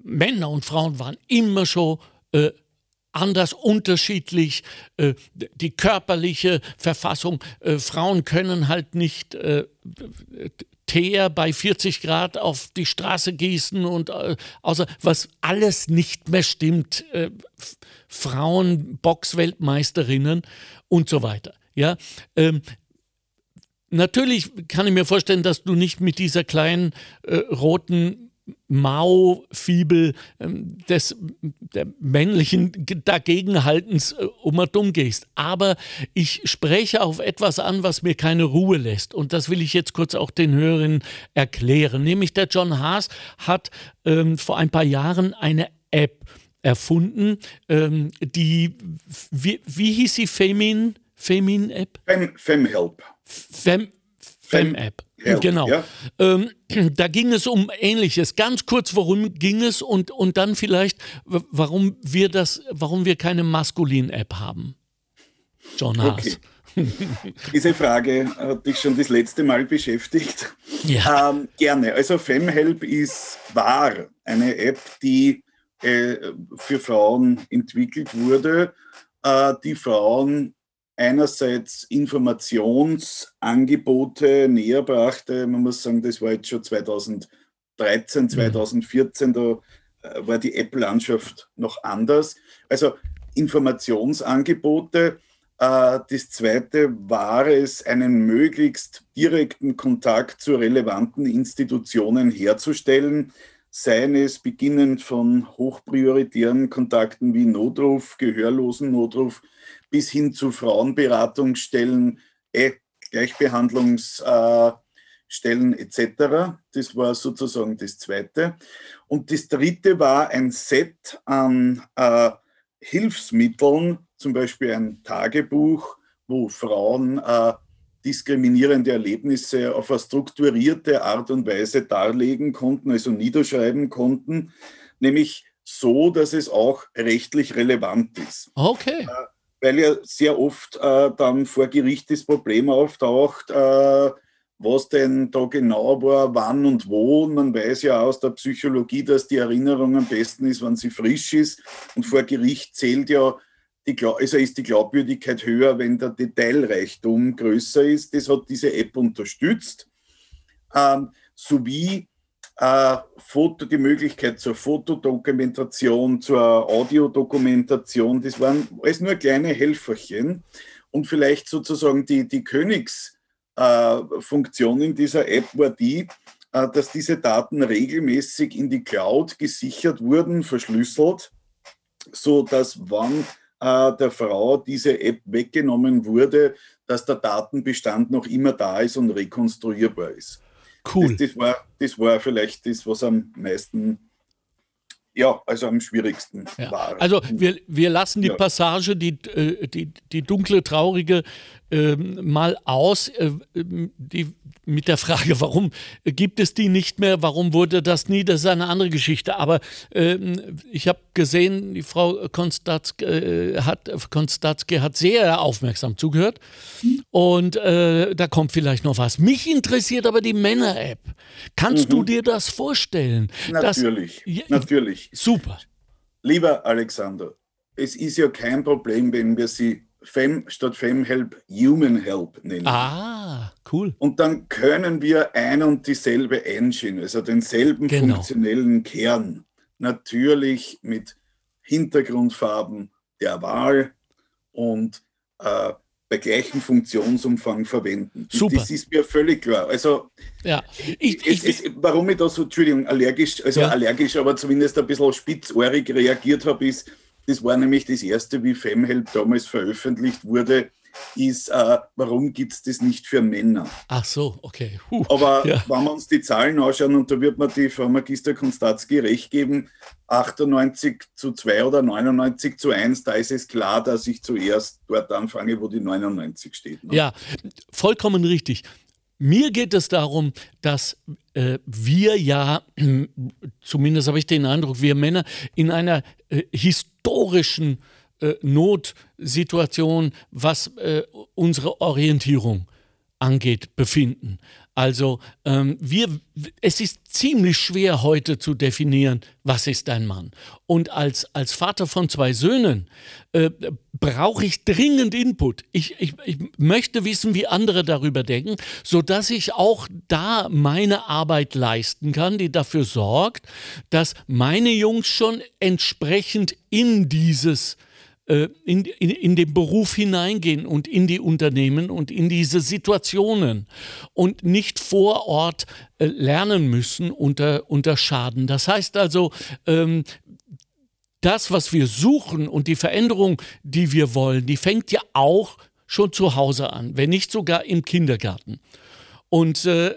Männer und Frauen waren immer schon äh, anders, unterschiedlich. Äh, die körperliche Verfassung, äh, Frauen können halt nicht äh, Teer bei 40 Grad auf die Straße gießen und äh, außer was alles nicht mehr stimmt. Äh, Frauen, Boxweltmeisterinnen und so weiter. Ja, ähm, natürlich kann ich mir vorstellen, dass du nicht mit dieser kleinen äh, roten Mao-Fibel ähm, des der männlichen Dagegenhaltens äh, um und dumm gehst. Aber ich spreche auf etwas an, was mir keine Ruhe lässt. Und das will ich jetzt kurz auch den Hörern erklären. Nämlich der John Haas hat ähm, vor ein paar Jahren eine App erfunden, ähm, die, wie, wie hieß sie, Femin? Femin-App? Fem, Femhelp. Fem, Fem-App. Help, genau. Ja. Ähm, da ging es um Ähnliches. Ganz kurz, worum ging es und, und dann vielleicht, warum wir das, warum wir keine Maskulin-App haben. John Haas. Okay. Diese Frage hat dich schon das letzte Mal beschäftigt. Ja. Ähm, gerne. Also FemHelp ist wahr eine App, die äh, für Frauen entwickelt wurde, äh, die Frauen einerseits Informationsangebote näher brachte. Man muss sagen, das war jetzt schon 2013, 2014, mhm. da äh, war die App-Landschaft noch anders. Also Informationsangebote. Äh, das zweite war es, einen möglichst direkten Kontakt zu relevanten Institutionen herzustellen, seien es beginnend von hochprioritären Kontakten wie Notruf, Gehörlosen Notruf, bis hin zu Frauenberatungsstellen, eh, Gleichbehandlungsstellen äh, etc. Das war sozusagen das Zweite. Und das Dritte war ein Set an äh, Hilfsmitteln, zum Beispiel ein Tagebuch, wo Frauen äh, diskriminierende Erlebnisse auf eine strukturierte Art und Weise darlegen konnten, also niederschreiben konnten, nämlich so, dass es auch rechtlich relevant ist. Okay. Weil ja sehr oft äh, dann vor Gericht das Problem auftaucht, äh, was denn da genau war, wann und wo. Und man weiß ja aus der Psychologie, dass die Erinnerung am besten ist, wenn sie frisch ist. Und vor Gericht zählt ja, die, also ist die Glaubwürdigkeit höher, wenn der Detailreichtum größer ist. Das hat diese App unterstützt. Ähm, sowie äh, Foto, die Möglichkeit zur Fotodokumentation, zur Audiodokumentation. Das waren alles nur kleine Helferchen. Und vielleicht sozusagen die, die Königsfunktion äh, in dieser App war die, äh, dass diese Daten regelmäßig in die Cloud gesichert wurden, verschlüsselt, so dass wann äh, der Frau diese App weggenommen wurde, dass der Datenbestand noch immer da ist und rekonstruierbar ist. Cool. Das, das, war, das war vielleicht das, was am meisten ja, also am schwierigsten ja. war. Also wir, wir lassen die ja. Passage, die, äh, die, die dunkle, traurige ähm, mal aus, äh, die, mit der Frage, warum gibt es die nicht mehr, warum wurde das nie, das ist eine andere Geschichte. Aber äh, ich habe gesehen, die Frau Konstatzke, äh, hat, Konstatzke hat sehr aufmerksam zugehört und äh, da kommt vielleicht noch was. Mich interessiert aber die Männer-App. Kannst mhm. du dir das vorstellen? Natürlich, dass, natürlich. Super. Lieber Alexander, es ist ja kein Problem, wenn wir sie Fem statt FemHelp Human Help nennen. Ah, cool. Und dann können wir ein und dieselbe Engine, also denselben genau. funktionellen Kern, natürlich mit Hintergrundfarben der Wahl und äh, bei gleichem Funktionsumfang verwenden. Super. Das ist mir völlig klar. Also, ja. ich, ich, es, warum ich da so, Entschuldigung, allergisch, also ja. allergisch, aber zumindest ein bisschen spitzohrig reagiert habe, ist, das war nämlich das erste, wie FemHelp damals veröffentlicht wurde, ist, äh, warum gibt es das nicht für Männer? Ach so, okay. Huh, Aber ja. wenn wir uns die Zahlen anschauen, und da wird man die Frau Magister Konstatzki recht geben, 98 zu 2 oder 99 zu 1, da ist es klar, dass ich zuerst dort anfange, wo die 99 steht. Ne? Ja, vollkommen richtig. Mir geht es darum, dass äh, wir ja, zumindest habe ich den Eindruck, wir Männer in einer äh, historischen äh, Notsituation, was äh, unsere Orientierung angeht, befinden. Also ähm, wir, es ist ziemlich schwer heute zu definieren, was ist ein Mann. Und als, als Vater von zwei Söhnen äh, brauche ich dringend Input. Ich, ich, ich möchte wissen, wie andere darüber denken, sodass ich auch da meine Arbeit leisten kann, die dafür sorgt, dass meine Jungs schon entsprechend in dieses in, in, in den Beruf hineingehen und in die Unternehmen und in diese Situationen und nicht vor Ort äh, lernen müssen unter, unter Schaden. Das heißt also, ähm, das, was wir suchen und die Veränderung, die wir wollen, die fängt ja auch schon zu Hause an, wenn nicht sogar im Kindergarten. Und äh,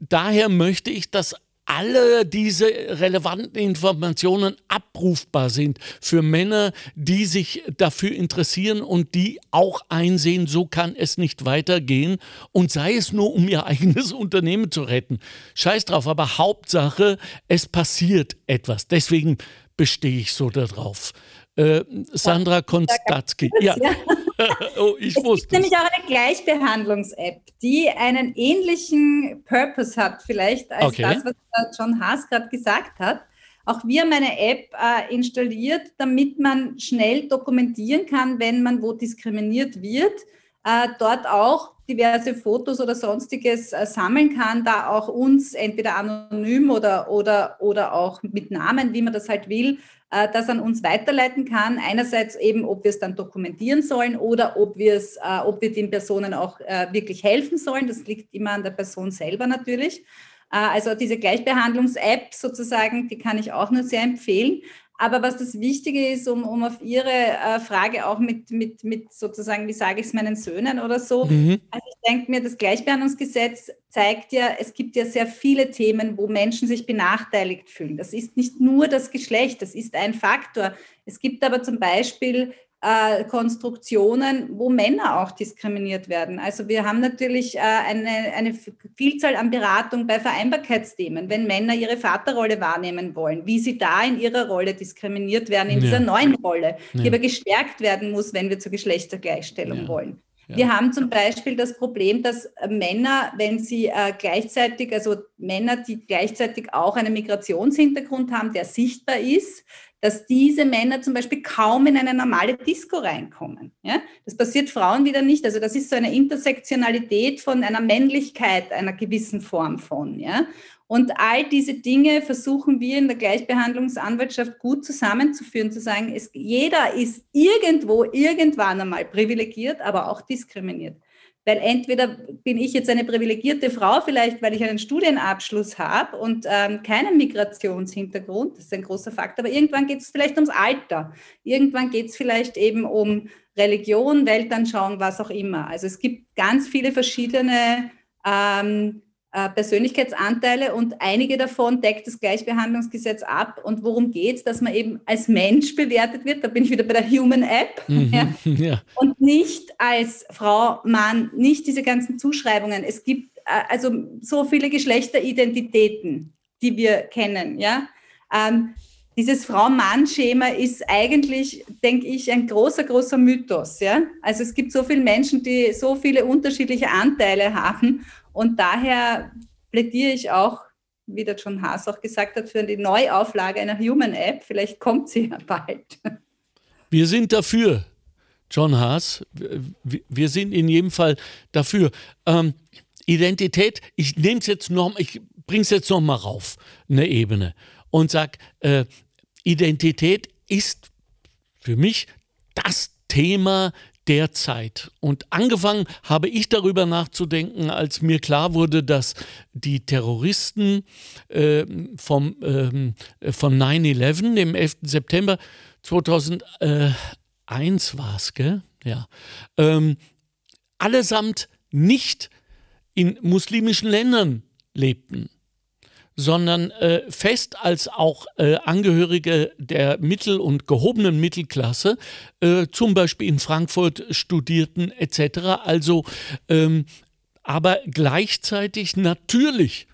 daher möchte ich das alle diese relevanten Informationen abrufbar sind für Männer, die sich dafür interessieren und die auch einsehen, so kann es nicht weitergehen und sei es nur, um ihr eigenes Unternehmen zu retten. Scheiß drauf, aber Hauptsache, es passiert etwas. Deswegen bestehe ich so darauf. Äh, Sandra Konstatzki. Ja. oh, ich wusste. Es gibt nämlich auch eine Gleichbehandlungs-App, die einen ähnlichen Purpose hat, vielleicht als okay. das, was John Haas gerade gesagt hat. Auch wir haben eine App äh, installiert, damit man schnell dokumentieren kann, wenn man wo diskriminiert wird. Äh, dort auch diverse Fotos oder sonstiges äh, sammeln kann, da auch uns entweder anonym oder, oder, oder auch mit Namen, wie man das halt will, äh, das an uns weiterleiten kann. Einerseits eben, ob wir es dann dokumentieren sollen oder ob wir äh, ob wir den Personen auch äh, wirklich helfen sollen. Das liegt immer an der Person selber natürlich. Also diese Gleichbehandlungs-App sozusagen, die kann ich auch nur sehr empfehlen. Aber was das Wichtige ist, um, um auf Ihre äh, Frage auch mit, mit, mit sozusagen, wie sage ich es meinen Söhnen oder so, mhm. also ich denke mir, das Gleichbehandlungsgesetz zeigt ja, es gibt ja sehr viele Themen, wo Menschen sich benachteiligt fühlen. Das ist nicht nur das Geschlecht, das ist ein Faktor. Es gibt aber zum Beispiel äh, Konstruktionen, wo Männer auch diskriminiert werden. Also wir haben natürlich äh, eine, eine Vielzahl an Beratung bei Vereinbarkeitsthemen, wenn Männer ihre Vaterrolle wahrnehmen wollen, wie sie da in ihrer Rolle diskriminiert werden, in ja. dieser neuen Rolle, ja. die aber gestärkt werden muss, wenn wir zur Geschlechtergleichstellung ja. wollen. Wir haben zum Beispiel das Problem, dass Männer, wenn sie äh, gleichzeitig, also Männer, die gleichzeitig auch einen Migrationshintergrund haben, der sichtbar ist, dass diese Männer zum Beispiel kaum in eine normale Disco reinkommen. Ja? Das passiert Frauen wieder nicht. Also das ist so eine Intersektionalität von einer Männlichkeit, einer gewissen Form von. Ja? Und all diese Dinge versuchen wir in der Gleichbehandlungsanwaltschaft gut zusammenzuführen, zu sagen, es, jeder ist irgendwo, irgendwann einmal privilegiert, aber auch diskriminiert. Weil entweder bin ich jetzt eine privilegierte Frau, vielleicht weil ich einen Studienabschluss habe und ähm, keinen Migrationshintergrund, das ist ein großer Faktor, aber irgendwann geht es vielleicht ums Alter. Irgendwann geht es vielleicht eben um Religion, Weltanschauung, was auch immer. Also es gibt ganz viele verschiedene ähm, äh, Persönlichkeitsanteile und einige davon deckt das Gleichbehandlungsgesetz ab. Und worum geht es? Dass man eben als Mensch bewertet wird, da bin ich wieder bei der Human App, mhm, ja. Ja. und nicht als Frau, Mann, nicht diese ganzen Zuschreibungen. Es gibt äh, also so viele Geschlechteridentitäten, die wir kennen. Ja? Ähm, dieses Frau-Mann-Schema ist eigentlich, denke ich, ein großer, großer Mythos. Ja? Also es gibt so viele Menschen, die so viele unterschiedliche Anteile haben und daher plädiere ich auch, wie der John Haas auch gesagt hat, für die Neuauflage einer Human App. Vielleicht kommt sie ja bald. Wir sind dafür, John Haas. Wir sind in jedem Fall dafür. Ähm, Identität, ich nehme es jetzt noch, ich bringe es jetzt noch mal rauf, eine Ebene und sage, äh, Identität ist für mich das Thema der Zeit. Und angefangen habe ich darüber nachzudenken, als mir klar wurde, dass die Terroristen äh, vom, äh, von 9-11, dem 11. September 2001 war es, gell? Ja. Ähm, allesamt nicht in muslimischen Ländern lebten sondern äh, fest als auch äh, Angehörige der Mittel- und gehobenen Mittelklasse, äh, zum Beispiel in Frankfurt studierten etc. Also, ähm, aber gleichzeitig natürlich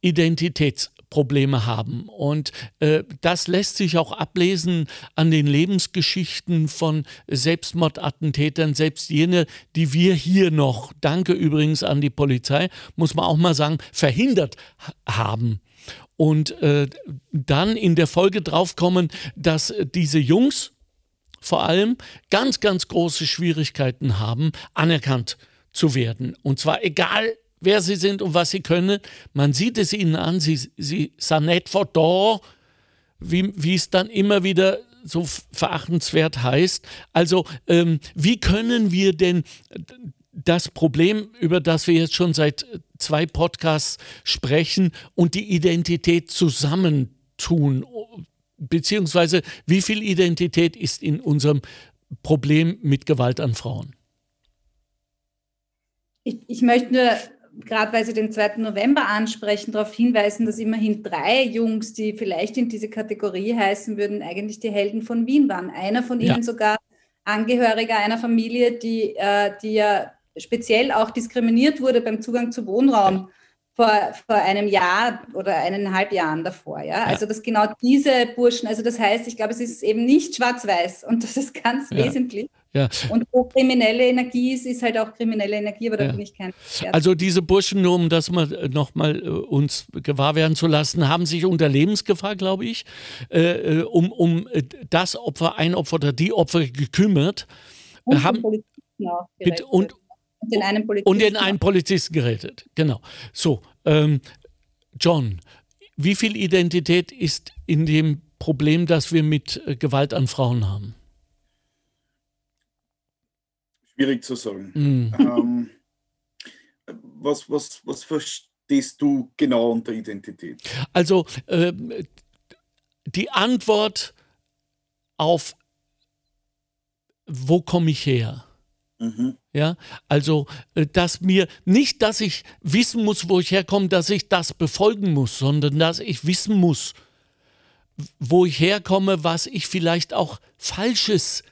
Identitäts Probleme haben. Und äh, das lässt sich auch ablesen an den Lebensgeschichten von Selbstmordattentätern, selbst jene, die wir hier noch, danke übrigens an die Polizei, muss man auch mal sagen, verhindert haben. Und äh, dann in der Folge draufkommen, dass diese Jungs vor allem ganz, ganz große Schwierigkeiten haben, anerkannt zu werden. Und zwar egal, wer sie sind und was sie können. Man sieht es ihnen an, sie, sie sind nicht vor da, wie, wie es dann immer wieder so verachtenswert heißt. Also ähm, wie können wir denn das Problem, über das wir jetzt schon seit zwei Podcasts sprechen, und die Identität zusammentun? Beziehungsweise wie viel Identität ist in unserem Problem mit Gewalt an Frauen? Ich, ich möchte gerade weil Sie den 2. November ansprechen, darauf hinweisen, dass immerhin drei Jungs, die vielleicht in diese Kategorie heißen würden, eigentlich die Helden von Wien waren. Einer von ihnen ja. sogar Angehöriger einer Familie, die, äh, die ja speziell auch diskriminiert wurde beim Zugang zu Wohnraum vor, vor einem Jahr oder eineinhalb Jahren davor. Ja? ja? Also dass genau diese Burschen, also das heißt, ich glaube, es ist eben nicht schwarz-weiß und das ist ganz ja. wesentlich. Ja. Und wo kriminelle Energie ist, ist halt auch kriminelle Energie, aber da ja. bin ich kein Experte. Also diese Burschen, nur um das mal äh, nochmal äh, uns gewahr werden zu lassen, haben sich unter Lebensgefahr, glaube ich, äh, äh um, um das Opfer, ein Opfer oder die Opfer gekümmert. Und haben, und, und den einen Polizisten, und den einen Polizisten gerettet. Genau. So, ähm, John, wie viel Identität ist in dem Problem, das wir mit Gewalt an Frauen haben? Schwierig zu sagen. Mhm. Ähm, was, was, was verstehst du genau unter Identität? Also äh, die Antwort auf, wo komme ich her? Mhm. Ja, also, äh, dass mir nicht, dass ich wissen muss, wo ich herkomme, dass ich das befolgen muss, sondern dass ich wissen muss, wo ich herkomme, was ich vielleicht auch Falsches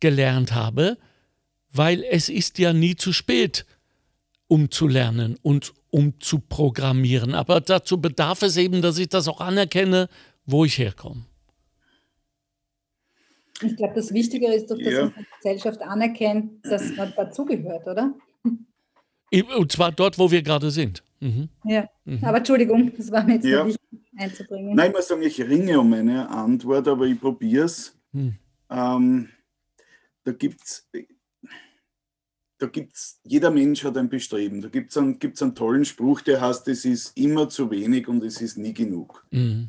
gelernt habe weil es ist ja nie zu spät, um zu lernen und um zu programmieren. Aber dazu bedarf es eben, dass ich das auch anerkenne, wo ich herkomme. Ich glaube, das Wichtige ist doch, dass ja. die Gesellschaft anerkennt, dass man dazugehört, oder? Und zwar dort, wo wir gerade sind. Mhm. Ja, mhm. aber Entschuldigung, das war mir jetzt ja. wichtig einzubringen. Nein, ich muss sagen, ich ringe um eine Antwort, aber ich probiere es. Mhm. Ähm, da gibt es da gibt's, jeder Mensch hat ein Bestreben. Da gibt es einen, gibt's einen tollen Spruch, der heißt, es ist immer zu wenig und es ist nie genug. Mhm.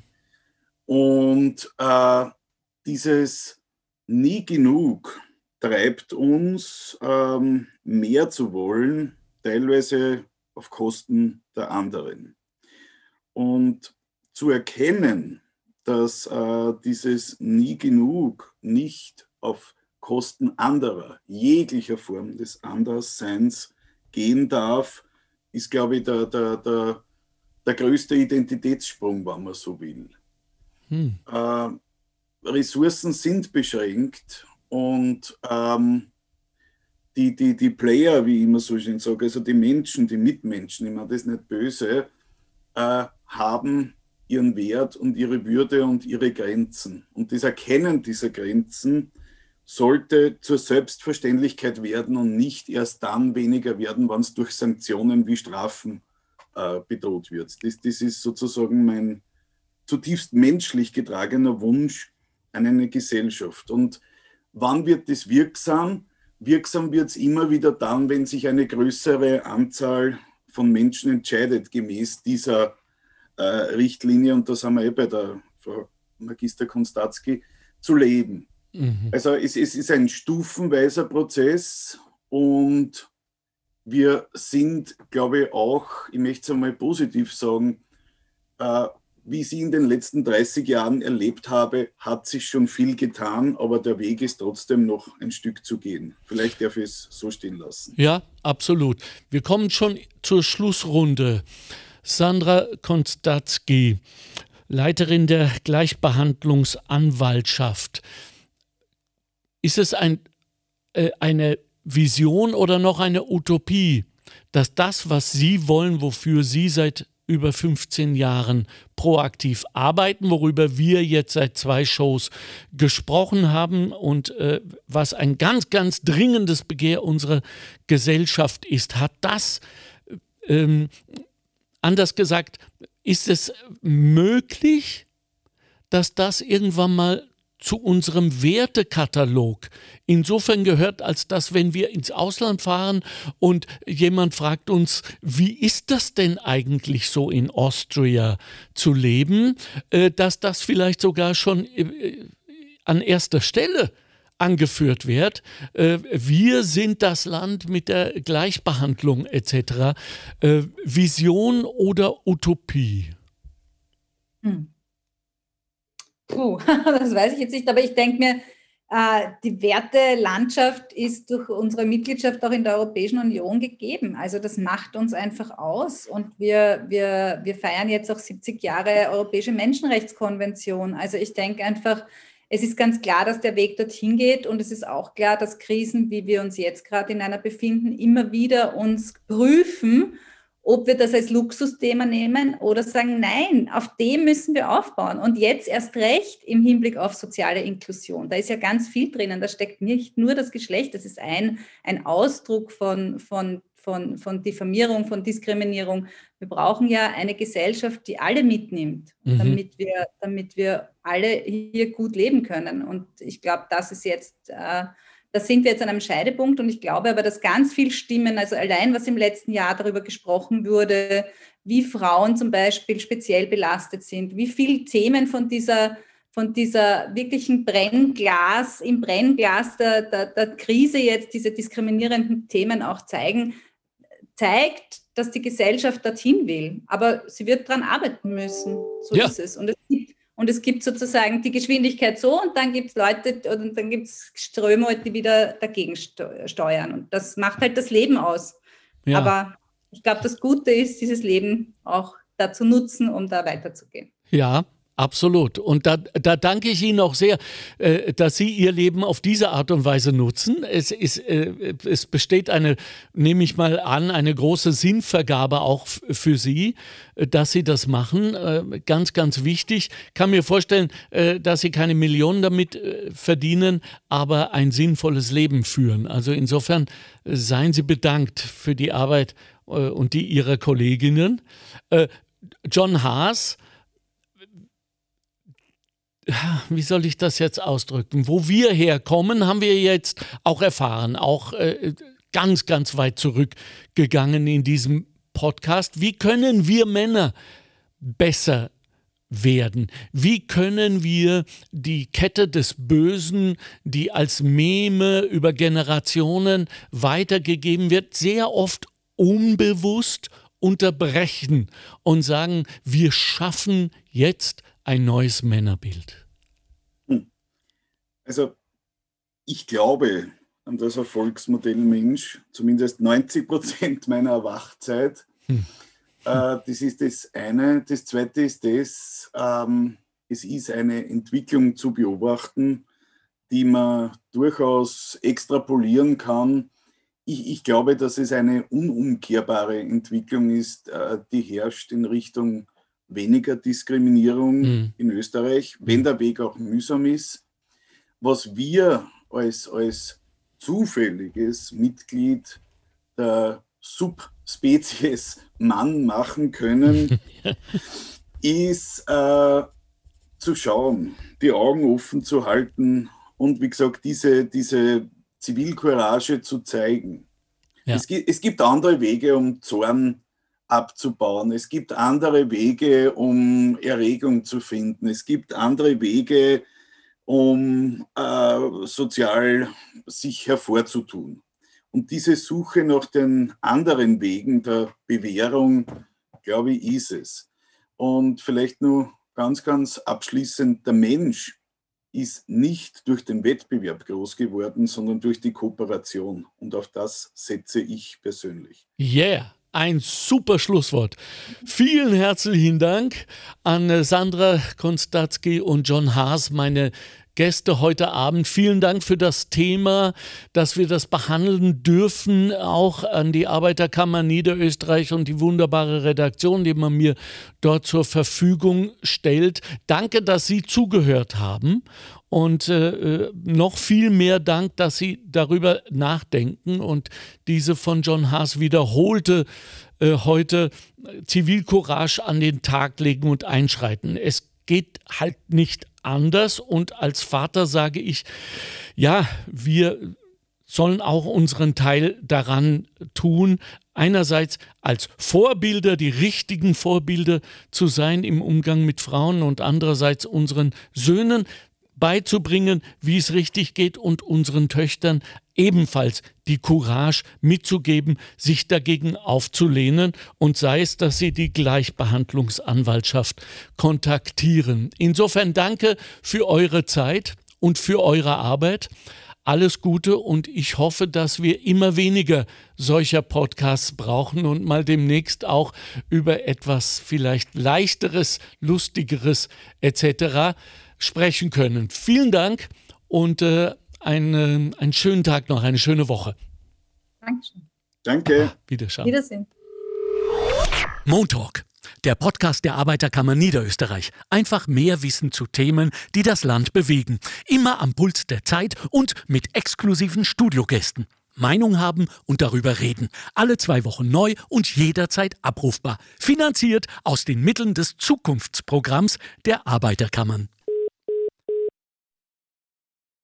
Und äh, dieses nie genug treibt uns ähm, mehr zu wollen, teilweise auf Kosten der anderen. Und zu erkennen, dass äh, dieses nie genug nicht auf Kosten anderer, jeglicher Form des Andersseins gehen darf, ist, glaube ich, der, der, der, der größte Identitätssprung, wenn man so will. Hm. Äh, Ressourcen sind beschränkt und ähm, die, die, die Player, wie ich immer so schön sage, also die Menschen, die Mitmenschen, ich meine das nicht böse, äh, haben ihren Wert und ihre Würde und ihre Grenzen. Und das Erkennen dieser Grenzen sollte zur Selbstverständlichkeit werden und nicht erst dann weniger werden, wenn es durch Sanktionen wie Strafen äh, bedroht wird. Das, das ist sozusagen mein zutiefst menschlich getragener Wunsch eine Gesellschaft. Und wann wird das wirksam? Wirksam wird es immer wieder dann, wenn sich eine größere Anzahl von Menschen entscheidet, gemäß dieser äh, Richtlinie, und da sind wir eh bei der Frau Magister Konstatzky, zu leben. Mhm. Also es, es ist ein stufenweiser Prozess und wir sind, glaube ich, auch, ich möchte es einmal positiv sagen, äh, wie ich sie in den letzten 30 Jahren erlebt habe, hat sich schon viel getan, aber der Weg ist trotzdem noch ein Stück zu gehen. Vielleicht darf ich es so stehen lassen. Ja, absolut. Wir kommen schon zur Schlussrunde. Sandra Konstatzky, Leiterin der Gleichbehandlungsanwaltschaft. Ist es ein, äh, eine Vision oder noch eine Utopie, dass das, was Sie wollen, wofür Sie seit über 15 Jahren proaktiv arbeiten, worüber wir jetzt seit zwei Shows gesprochen haben und äh, was ein ganz, ganz dringendes Begehr unserer Gesellschaft ist. Hat das, ähm, anders gesagt, ist es möglich, dass das irgendwann mal zu unserem Wertekatalog insofern gehört, als dass, wenn wir ins Ausland fahren und jemand fragt uns, wie ist das denn eigentlich so in Austria zu leben, äh, dass das vielleicht sogar schon äh, an erster Stelle angeführt wird. Äh, wir sind das Land mit der Gleichbehandlung etc. Vision oder Utopie? Hm. Puh, das weiß ich jetzt nicht, aber ich denke mir, äh, die Wertelandschaft ist durch unsere Mitgliedschaft auch in der Europäischen Union gegeben. Also das macht uns einfach aus. Und wir, wir, wir feiern jetzt auch 70 Jahre Europäische Menschenrechtskonvention. Also ich denke einfach, es ist ganz klar, dass der Weg dorthin geht und es ist auch klar, dass Krisen, wie wir uns jetzt gerade in einer befinden, immer wieder uns prüfen ob wir das als Luxusthema nehmen oder sagen, nein, auf dem müssen wir aufbauen. Und jetzt erst recht im Hinblick auf soziale Inklusion. Da ist ja ganz viel drinnen. Da steckt nicht nur das Geschlecht, das ist ein, ein Ausdruck von, von, von, von Diffamierung, von Diskriminierung. Wir brauchen ja eine Gesellschaft, die alle mitnimmt, mhm. damit, wir, damit wir alle hier gut leben können. Und ich glaube, das ist jetzt... Äh, da sind wir jetzt an einem Scheidepunkt und ich glaube aber, dass ganz viel Stimmen, also allein was im letzten Jahr darüber gesprochen wurde, wie Frauen zum Beispiel speziell belastet sind, wie viele Themen von dieser, von dieser wirklichen Brennglas, im Brennglas der, der, der Krise jetzt diese diskriminierenden Themen auch zeigen, zeigt, dass die Gesellschaft dorthin will. Aber sie wird daran arbeiten müssen. So ja. ist es. Und es gibt und es gibt sozusagen die Geschwindigkeit so und dann gibt es Leute und dann gibt es Ströme, die wieder dagegen steuern. Und das macht halt das Leben aus. Ja. Aber ich glaube, das Gute ist, dieses Leben auch dazu nutzen, um da weiterzugehen. Ja, Absolut. Und da, da danke ich Ihnen auch sehr, äh, dass Sie Ihr Leben auf diese Art und Weise nutzen. Es, ist, äh, es besteht eine, nehme ich mal an, eine große Sinnvergabe auch für Sie, äh, dass Sie das machen. Äh, ganz, ganz wichtig. Kann mir vorstellen, äh, dass Sie keine Millionen damit verdienen, aber ein sinnvolles Leben führen. Also insofern seien Sie bedankt für die Arbeit und die Ihrer Kolleginnen. John Haas, wie soll ich das jetzt ausdrücken? Wo wir herkommen, haben wir jetzt auch erfahren, auch äh, ganz, ganz weit zurückgegangen in diesem Podcast. Wie können wir Männer besser werden? Wie können wir die Kette des Bösen, die als Meme über Generationen weitergegeben wird, sehr oft unbewusst unterbrechen und sagen, wir schaffen jetzt ein neues Männerbild? Hm. Also ich glaube an das Erfolgsmodell Mensch, zumindest 90 Prozent meiner Erwachzeit. Hm. Äh, das ist das eine. Das zweite ist das, ähm, es ist eine Entwicklung zu beobachten, die man durchaus extrapolieren kann. Ich, ich glaube, dass es eine unumkehrbare Entwicklung ist, äh, die herrscht in Richtung weniger Diskriminierung mhm. in Österreich, wenn der Weg auch mühsam ist. Was wir als, als zufälliges Mitglied der Subspezies Mann machen können, ist äh, zu schauen, die Augen offen zu halten und wie gesagt, diese, diese Zivilcourage zu zeigen. Ja. Es, gibt, es gibt andere Wege, um Zorn abzubauen. Es gibt andere Wege, um Erregung zu finden. Es gibt andere Wege, um äh, sozial sich hervorzutun. Und diese Suche nach den anderen Wegen der Bewährung, glaube ich, ist es. Und vielleicht nur ganz, ganz abschließend, der Mensch ist nicht durch den Wettbewerb groß geworden, sondern durch die Kooperation. Und auf das setze ich persönlich. Yeah ein super Schlusswort. Vielen herzlichen Dank an Sandra Konstatzky und John Haas, meine Gäste heute Abend. Vielen Dank für das Thema, dass wir das behandeln dürfen, auch an die Arbeiterkammer Niederösterreich und die wunderbare Redaktion, die man mir dort zur Verfügung stellt. Danke, dass Sie zugehört haben und äh, noch viel mehr Dank, dass Sie darüber nachdenken. Und diese von John Haas wiederholte äh, heute Zivilcourage an den Tag legen und einschreiten. Es geht halt nicht anders. Und als Vater sage ich, ja, wir sollen auch unseren Teil daran tun, einerseits als Vorbilder, die richtigen Vorbilder zu sein im Umgang mit Frauen und andererseits unseren Söhnen beizubringen, wie es richtig geht und unseren Töchtern ebenfalls die Courage mitzugeben, sich dagegen aufzulehnen und sei es, dass sie die Gleichbehandlungsanwaltschaft kontaktieren. Insofern danke für eure Zeit und für eure Arbeit. Alles Gute und ich hoffe, dass wir immer weniger solcher Podcasts brauchen und mal demnächst auch über etwas vielleicht leichteres, lustigeres etc sprechen können. Vielen Dank und äh, einen, einen schönen Tag noch, eine schöne Woche. Dankeschön. Danke. Ah, Wiederschauen. Wiedersehen. Montalk, der Podcast der Arbeiterkammer Niederösterreich. Einfach mehr Wissen zu Themen, die das Land bewegen. Immer am Puls der Zeit und mit exklusiven Studiogästen. Meinung haben und darüber reden. Alle zwei Wochen neu und jederzeit abrufbar. Finanziert aus den Mitteln des Zukunftsprogramms der Arbeiterkammern.